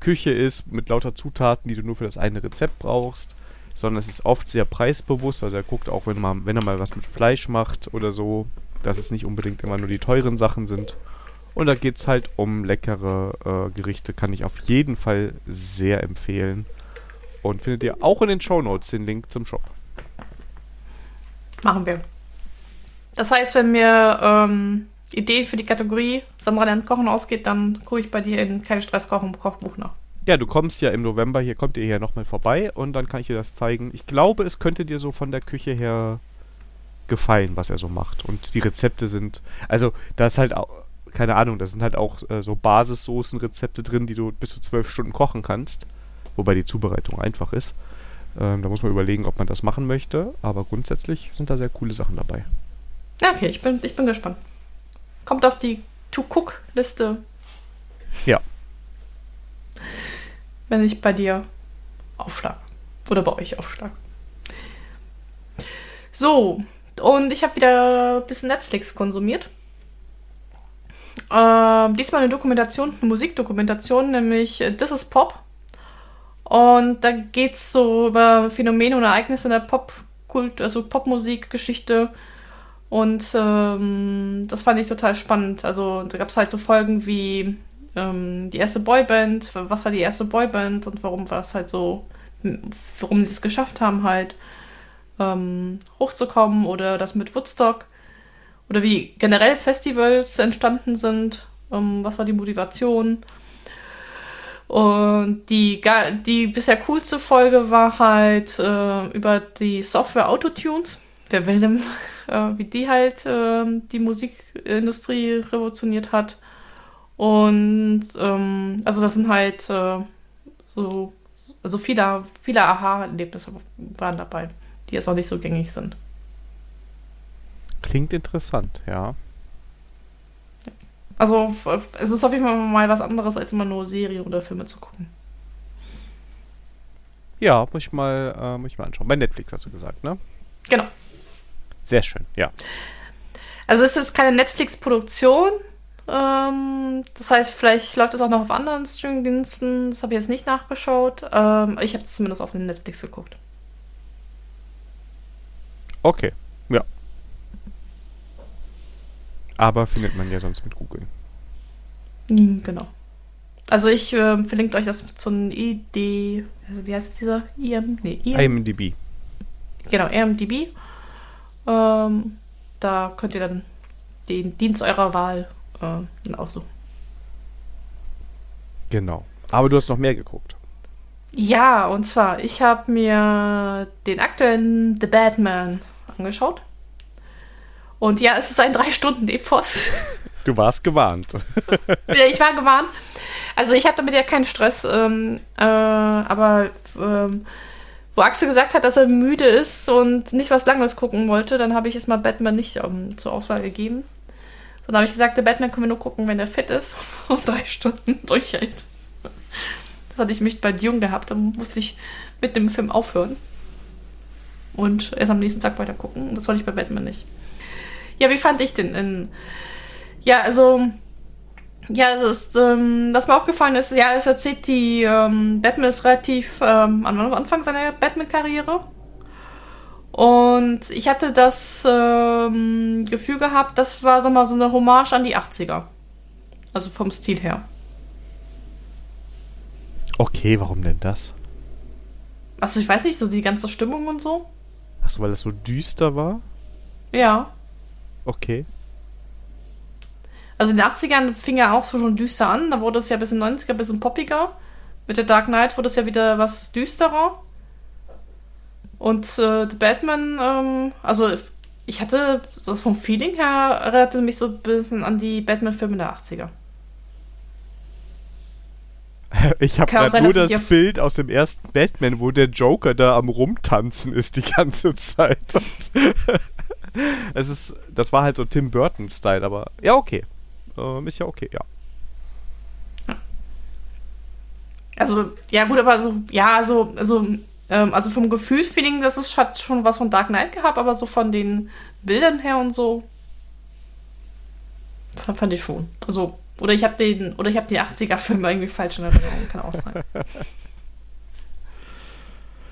Küche ist mit lauter Zutaten, die du nur für das eine Rezept brauchst, sondern es ist oft sehr preisbewusst. Also er guckt auch, wenn, man, wenn er mal was mit Fleisch macht oder so, dass es nicht unbedingt immer nur die teuren Sachen sind. Und da geht es halt um leckere äh, Gerichte. Kann ich auf jeden Fall sehr empfehlen. Und findet ihr auch in den Show Notes den Link zum Shop. Machen wir. Das heißt, wenn mir ähm, Ideen für die Kategorie Sandra lernt Kochen ausgeht, dann gucke ich bei dir in Kein Stress Kochen Kochbuch nach. Ja, du kommst ja im November, hier kommt ihr hier nochmal vorbei und dann kann ich dir das zeigen. Ich glaube, es könnte dir so von der Küche her gefallen, was er so macht. Und die Rezepte sind, also da ist halt auch, keine Ahnung, da sind halt auch äh, so Basissoßenrezepte drin, die du bis zu zwölf Stunden kochen kannst. Wobei die Zubereitung einfach ist. Ähm, da muss man überlegen, ob man das machen möchte. Aber grundsätzlich sind da sehr coole Sachen dabei. Okay, ich bin, ich bin gespannt. Kommt auf die To-Cook-Liste. Ja. Wenn ich bei dir aufschlage. Oder bei euch aufschlage. So, und ich habe wieder ein bisschen Netflix konsumiert. Äh, diesmal eine Dokumentation, eine Musikdokumentation, nämlich äh, This is Pop. Und da geht es so über Phänomene und Ereignisse in der Popkult, also Popmusikgeschichte. Und ähm, das fand ich total spannend. Also da gab es halt so Folgen wie ähm, die erste Boyband, was war die erste Boyband und warum war das halt so, warum sie es geschafft haben, halt ähm, hochzukommen oder das mit Woodstock oder wie generell Festivals entstanden sind. Ähm, was war die Motivation? Und die, die bisher coolste Folge war halt äh, über die Software Autotunes. Wer will denn, äh, wie die halt äh, die Musikindustrie revolutioniert hat. Und ähm, also das sind halt äh, so, also viele, viele Aha-Erlebnisse waren dabei. die jetzt auch nicht so gängig sind. Klingt interessant, ja. Also es ist auf jeden Fall mal was anderes, als immer nur Serien oder Filme zu gucken. Ja, muss ich mal, äh, muss ich mal anschauen. Bei Netflix hast du gesagt, ne? Genau. Sehr schön, ja. Also es ist keine Netflix-Produktion. Ähm, das heißt, vielleicht läuft es auch noch auf anderen Streaming-Diensten. Das habe ich jetzt nicht nachgeschaut. Ähm, ich habe es zumindest auf Netflix geguckt. Okay, ja. Aber findet man ja sonst mit Google. Mhm, genau. Also ich äh, verlinke euch das zu einem ID, also wie heißt dieser? IM? Nee, IM. IMDb. Genau, IMDb. Ähm, da könnt ihr dann den Dienst eurer Wahl äh, aussuchen. Genau. Aber du hast noch mehr geguckt. Ja, und zwar, ich habe mir den aktuellen The Batman angeschaut. Und ja, es ist ein Drei-Stunden-Epos. Du warst gewarnt. ja, ich war gewarnt. Also ich habe damit ja keinen Stress, ähm, äh, aber ähm, wo Axel gesagt hat, dass er müde ist und nicht was Langes gucken wollte, dann habe ich es mal Batman nicht ähm, zur Auswahl gegeben. Sondern habe ich gesagt, der Batman können wir nur gucken, wenn er fit ist und drei Stunden durchhält. Das hatte ich mich bei Jung gehabt, dann musste ich mit dem Film aufhören. Und erst am nächsten Tag weiter gucken. Das wollte ich bei Batman nicht. Ja, wie fand ich den? In, ja, also. Ja, es ist, ähm, was mir aufgefallen ist, ja, es erzählt die, ähm, Batman ist relativ ähm, am Anfang seiner Batman-Karriere. Und ich hatte das ähm, Gefühl gehabt, das war so mal so eine Hommage an die 80er. Also vom Stil her. Okay, warum denn das? Also ich weiß nicht, so die ganze Stimmung und so. Achso, weil es so düster war? Ja. Okay. Also in den 80ern fing ja auch so schon düster an. Da wurde es ja bis in den 90er ein bisschen poppiger. Mit der Dark Knight wurde es ja wieder was düsterer. Und äh, The Batman, ähm, also ich hatte so vom Feeling her erinnerte mich so ein bisschen an die Batman-Filme der 80er. Ich habe gerade nur das Bild aus dem ersten Batman, wo der Joker da am rumtanzen ist die ganze Zeit. Es ist, das war halt so Tim Burton-Style, aber ja, okay. Ähm, ist ja okay, ja. Also, ja gut, aber so, ja, also, also, ähm, also vom Gefühlsfeeling, das ist, hat schon was von Dark Knight gehabt, aber so von den Bildern her und so fand, fand ich schon. Also, oder ich habe den, oder ich habe die 80er-Filme irgendwie falsch in Erinnerung, kann auch sein.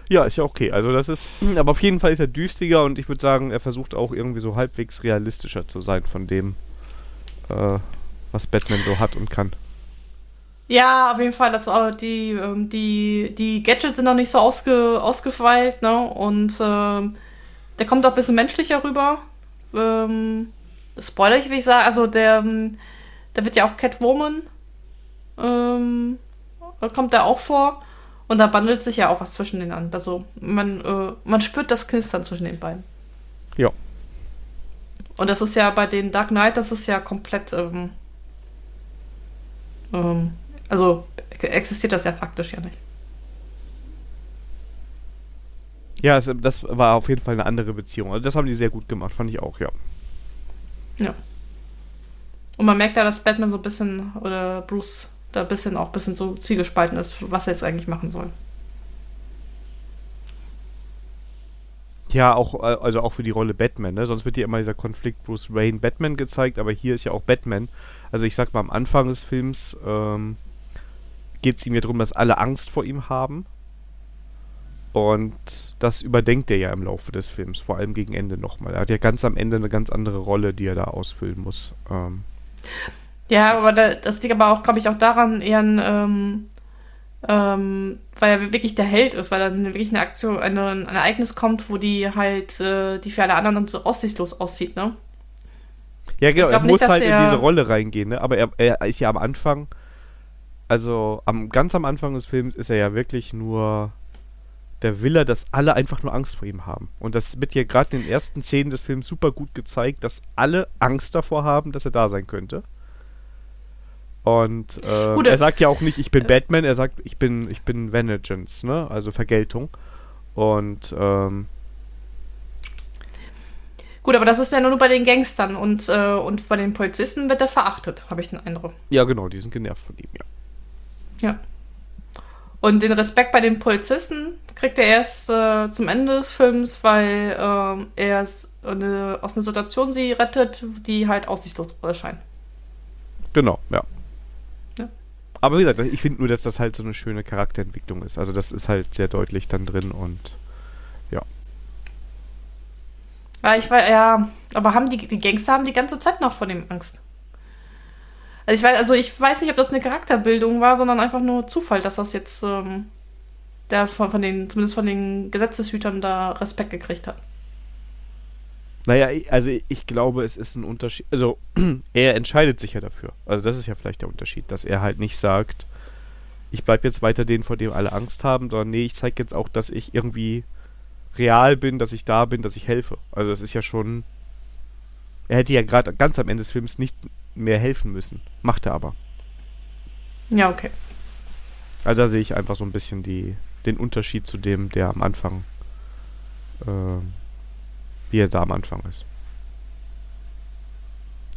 Ja, ist ja okay. Also das ist, aber auf jeden Fall ist er düstiger und ich würde sagen, er versucht auch irgendwie so halbwegs realistischer zu sein von dem, äh, was Batman so hat und kann. Ja, auf jeden Fall. Das, äh, die, ähm, die, die Gadgets sind noch nicht so ausge, ausgefeilt, ne? Und ähm, der kommt auch ein bisschen menschlicher rüber. Ähm, Spoiler ich, will ich sagen. Also der, ähm, da wird ja auch Catwoman, ähm, kommt da auch vor. Und da bandelt sich ja auch was zwischen den an. Also man, äh, man spürt das Knistern zwischen den beiden. Ja. Und das ist ja bei den Dark Knight, das ist ja komplett, ähm, ähm, also existiert das ja faktisch ja nicht. Ja, es, das war auf jeden Fall eine andere Beziehung. Also das haben die sehr gut gemacht, fand ich auch, ja. Ja. Und man merkt da, dass Batman so ein bisschen, oder Bruce da ein bisschen auch ein bisschen so zwiegespalten ist, was er jetzt eigentlich machen soll. Ja, auch, äh, also auch für die Rolle Batman, ne? Sonst wird hier immer dieser Konflikt Bruce Wayne Batman gezeigt, aber hier ist ja auch Batman. Also ich sag mal, am Anfang des Films ähm, geht es ihm ja darum, dass alle Angst vor ihm haben. Und das überdenkt er ja im Laufe des Films, vor allem gegen Ende nochmal. Er hat ja ganz am Ende eine ganz andere Rolle, die er da ausfüllen muss. Ähm. Ja, aber da, das liegt aber auch, glaube ich, auch daran, eher ein, ähm, ähm, weil er wirklich der Held ist, weil dann wirklich eine Aktion, eine, ein Ereignis kommt, wo die halt, äh, die für alle anderen dann so aussichtslos aussieht, ne? Ja, genau, er muss nicht, halt in diese Rolle reingehen, ne? Aber er, er ist ja am Anfang, also am, ganz am Anfang des Films ist er ja wirklich nur der Wille, dass alle einfach nur Angst vor ihm haben. Und das wird hier gerade in den ersten Szenen des Films super gut gezeigt, dass alle Angst davor haben, dass er da sein könnte. Und äh, er sagt ja auch nicht, ich bin äh, Batman, er sagt, ich bin, ich bin Vengeance, ne? Also Vergeltung. Und ähm, Gut, aber das ist ja nur bei den Gangstern und, äh, und bei den Polizisten wird er verachtet, habe ich den Eindruck. Ja, genau, die sind genervt von ihm, ja. Ja. Und den Respekt bei den Polizisten kriegt er erst äh, zum Ende des Films, weil ähm, er eine, aus einer Situation sie rettet, die halt aussichtslos erscheint. Genau. Ja. Aber wie gesagt, ich finde nur, dass das halt so eine schöne Charakterentwicklung ist. Also das ist halt sehr deutlich dann drin und Ja, ich war, ja, aber haben die, die Gangster haben die ganze Zeit noch vor dem Angst. Also ich weiß, also ich weiß nicht, ob das eine Charakterbildung war, sondern einfach nur Zufall, dass das jetzt ähm, der von, von den, zumindest von den Gesetzeshütern da Respekt gekriegt hat. Naja, also ich glaube, es ist ein Unterschied. Also, er entscheidet sich ja dafür. Also, das ist ja vielleicht der Unterschied, dass er halt nicht sagt, ich bleib jetzt weiter denen, vor dem alle Angst haben, sondern nee, ich zeige jetzt auch, dass ich irgendwie real bin, dass ich da bin, dass ich helfe. Also, das ist ja schon. Er hätte ja gerade ganz am Ende des Films nicht mehr helfen müssen. Macht er aber. Ja, okay. Also, da sehe ich einfach so ein bisschen die, den Unterschied zu dem, der am Anfang. ähm, wie er da am Anfang ist.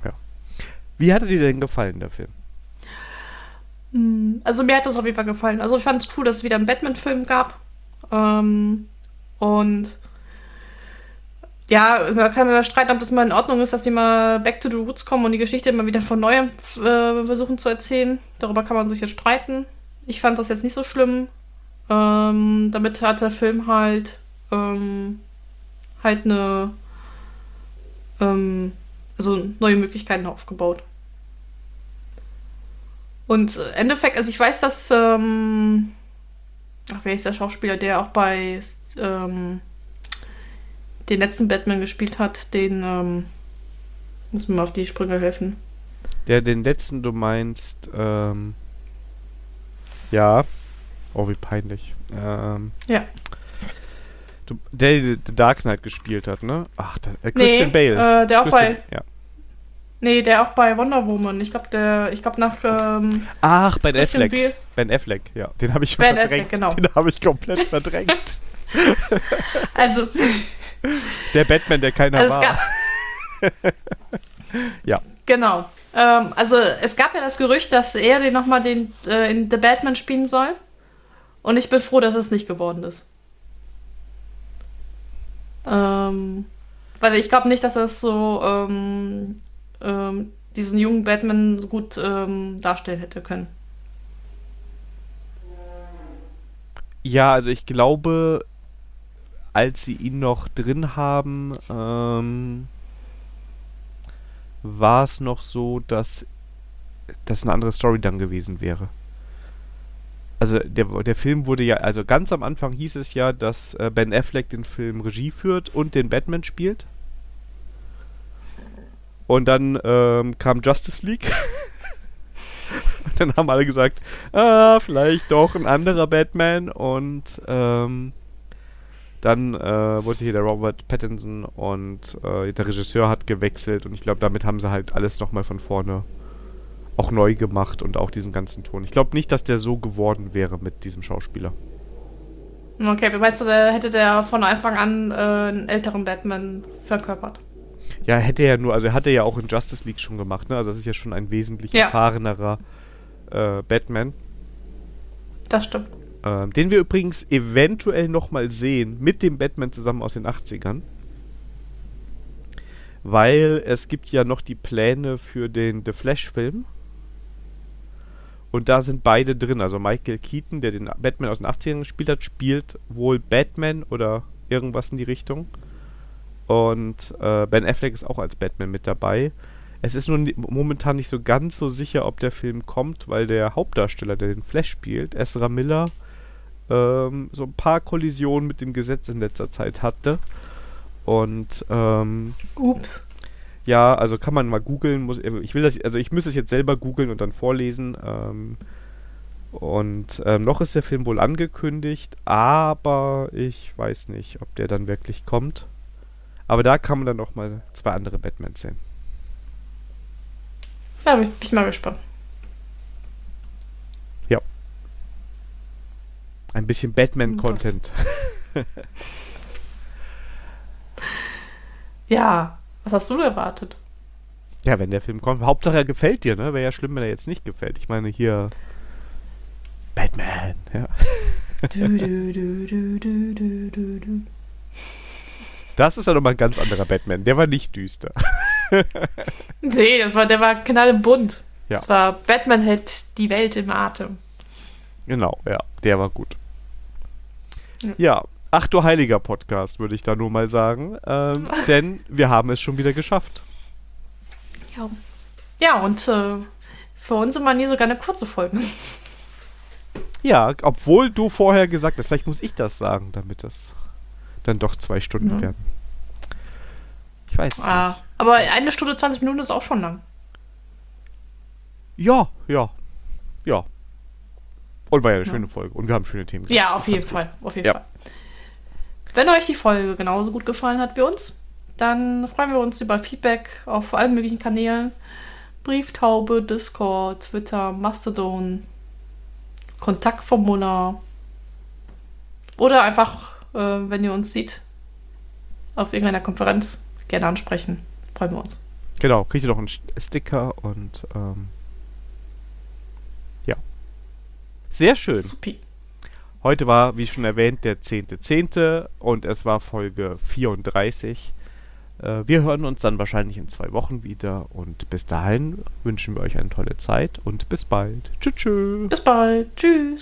Ja. Wie hatte dir denn gefallen, der Film? Hm, Also mir hat das auf jeden Fall gefallen. Also ich fand es cool, dass es wieder einen Batman-Film gab. Ähm, und ja, man kann mir streiten, ob das mal in Ordnung ist, dass die mal back to the roots kommen und die Geschichte immer wieder von neuem äh, versuchen zu erzählen. Darüber kann man sich jetzt streiten. Ich fand das jetzt nicht so schlimm. Ähm, damit hat der Film halt ähm, halt eine ähm, also neue Möglichkeiten aufgebaut. Und äh, Endeffekt, also ich weiß, dass ähm, ach, wer ist der Schauspieler, der auch bei ähm, den letzten Batman gespielt hat, den ähm, muss mir mal auf die Sprünge helfen. Der, den letzten, du meinst, ähm, ja. Oh, wie peinlich. Ähm, Ja. Du, der, der The Dark Knight gespielt hat, ne? Ach, der, äh, Christian nee, Bale. Äh, der auch Christian, bei ja. nee, der auch bei Wonder Woman. Ich glaube, der ich glaube nach ähm, Ach, Ben Christian Affleck. Bale. Ben Affleck, ja. Den habe ich schon Ben verdrängt. Affleck, genau. Den habe ich komplett verdrängt. Also, Der Batman, der keiner also es war. gab Ja. Genau. Ähm, also es gab ja das Gerücht, dass er den nochmal den äh, in The Batman spielen soll. Und ich bin froh, dass es nicht geworden ist. Ähm, weil ich glaube nicht, dass er es so ähm, ähm, diesen jungen Batman gut ähm, darstellen hätte können. Ja, also ich glaube, als sie ihn noch drin haben, ähm, war es noch so, dass das eine andere Story dann gewesen wäre. Also der, der Film wurde ja, also ganz am Anfang hieß es ja, dass äh, Ben Affleck den Film Regie führt und den Batman spielt. Und dann ähm, kam Justice League. und dann haben alle gesagt, ah, vielleicht doch ein anderer Batman. Und ähm, dann äh, wurde hier der Robert Pattinson und äh, der Regisseur hat gewechselt. Und ich glaube, damit haben sie halt alles nochmal von vorne auch neu gemacht und auch diesen ganzen Ton. Ich glaube nicht, dass der so geworden wäre mit diesem Schauspieler. Okay, wie meinst du, der hätte der von Anfang an äh, einen älteren Batman verkörpert? Ja, hätte er nur, also er hatte ja auch in Justice League schon gemacht, ne? Also das ist ja schon ein wesentlich Ja. erfahrenerer äh, Batman. Das stimmt. Ähm, den wir übrigens eventuell nochmal sehen mit dem Batman zusammen aus den 80ern. Weil es gibt ja noch die Pläne für den The Flash-Film. Und da sind beide drin. Also Michael Keaton, der den Batman aus den 80ern gespielt hat, spielt wohl Batman oder irgendwas in die Richtung. Und äh, Ben Affleck ist auch als Batman mit dabei. Es ist nur ni- momentan nicht so ganz so sicher, ob der Film kommt, weil der Hauptdarsteller, der den Flash spielt, Ezra Miller, ähm, so ein paar Kollisionen mit dem Gesetz in letzter Zeit hatte. Und ähm, Ups. Ja, also kann man mal googeln. Muss, ich will das, also ich müsste es jetzt selber googeln und dann vorlesen. Ähm, und ähm, noch ist der Film wohl angekündigt, aber ich weiß nicht, ob der dann wirklich kommt. Aber da kann man dann noch mal zwei andere Batmans sehen. Da bin ich mal gespannt. Ein bisschen Batman-Content. Ja, Was hast du erwartet? Ja, wenn der Film kommt. Hauptsache er gefällt dir, ne? Wäre ja schlimm, wenn er jetzt nicht gefällt. Ich meine hier Batman, ja. Du, du, du, das ist ja nochmal ein ganz anderer Batman. Der war nicht düster. nee, das war, der war knallbunt. Ja. Das war Batman hält die Welt im Atem. Genau, ja, der war gut. Ja, ja ach du heiliger Podcast, würde ich da nur mal sagen. Ähm, denn wir haben es schon wieder geschafft. Ja. Ja, und äh, für uns immer nie sogar eine kurze Folge. Ja, obwohl du vorher gesagt hast, vielleicht muss ich das sagen, damit das dann doch zwei Stunden mhm. werden. Ich weiß es ah, nicht. Aber eine Stunde 20 Minuten ist auch schon lang. Ja, ja, ja. Und war ja eine ja. schöne Folge. Und wir haben schöne Themen. Ja, auf jeden Fall. Auf jeden ja. Fall. Wenn euch die Folge genauso gut gefallen hat wie uns, dann freuen wir uns über Feedback auf allen möglichen Kanälen. Brieftaube, Discord, Twitter, Mastodon, Kontaktformular. Oder einfach äh, wenn ihr uns seht auf irgendeiner Konferenz, gerne ansprechen. Freuen wir uns. Genau, kriegt ihr noch einen Sticker und ähm, ja. Sehr schön. Supi. Heute war, wie schon erwähnt, der 10.10. .10. und es war Folge 34. Äh, wir hören uns dann wahrscheinlich in zwei Wochen wieder und bis dahin wünschen wir euch eine tolle Zeit und bis bald. Tschüss. Bis bald. Tschüss.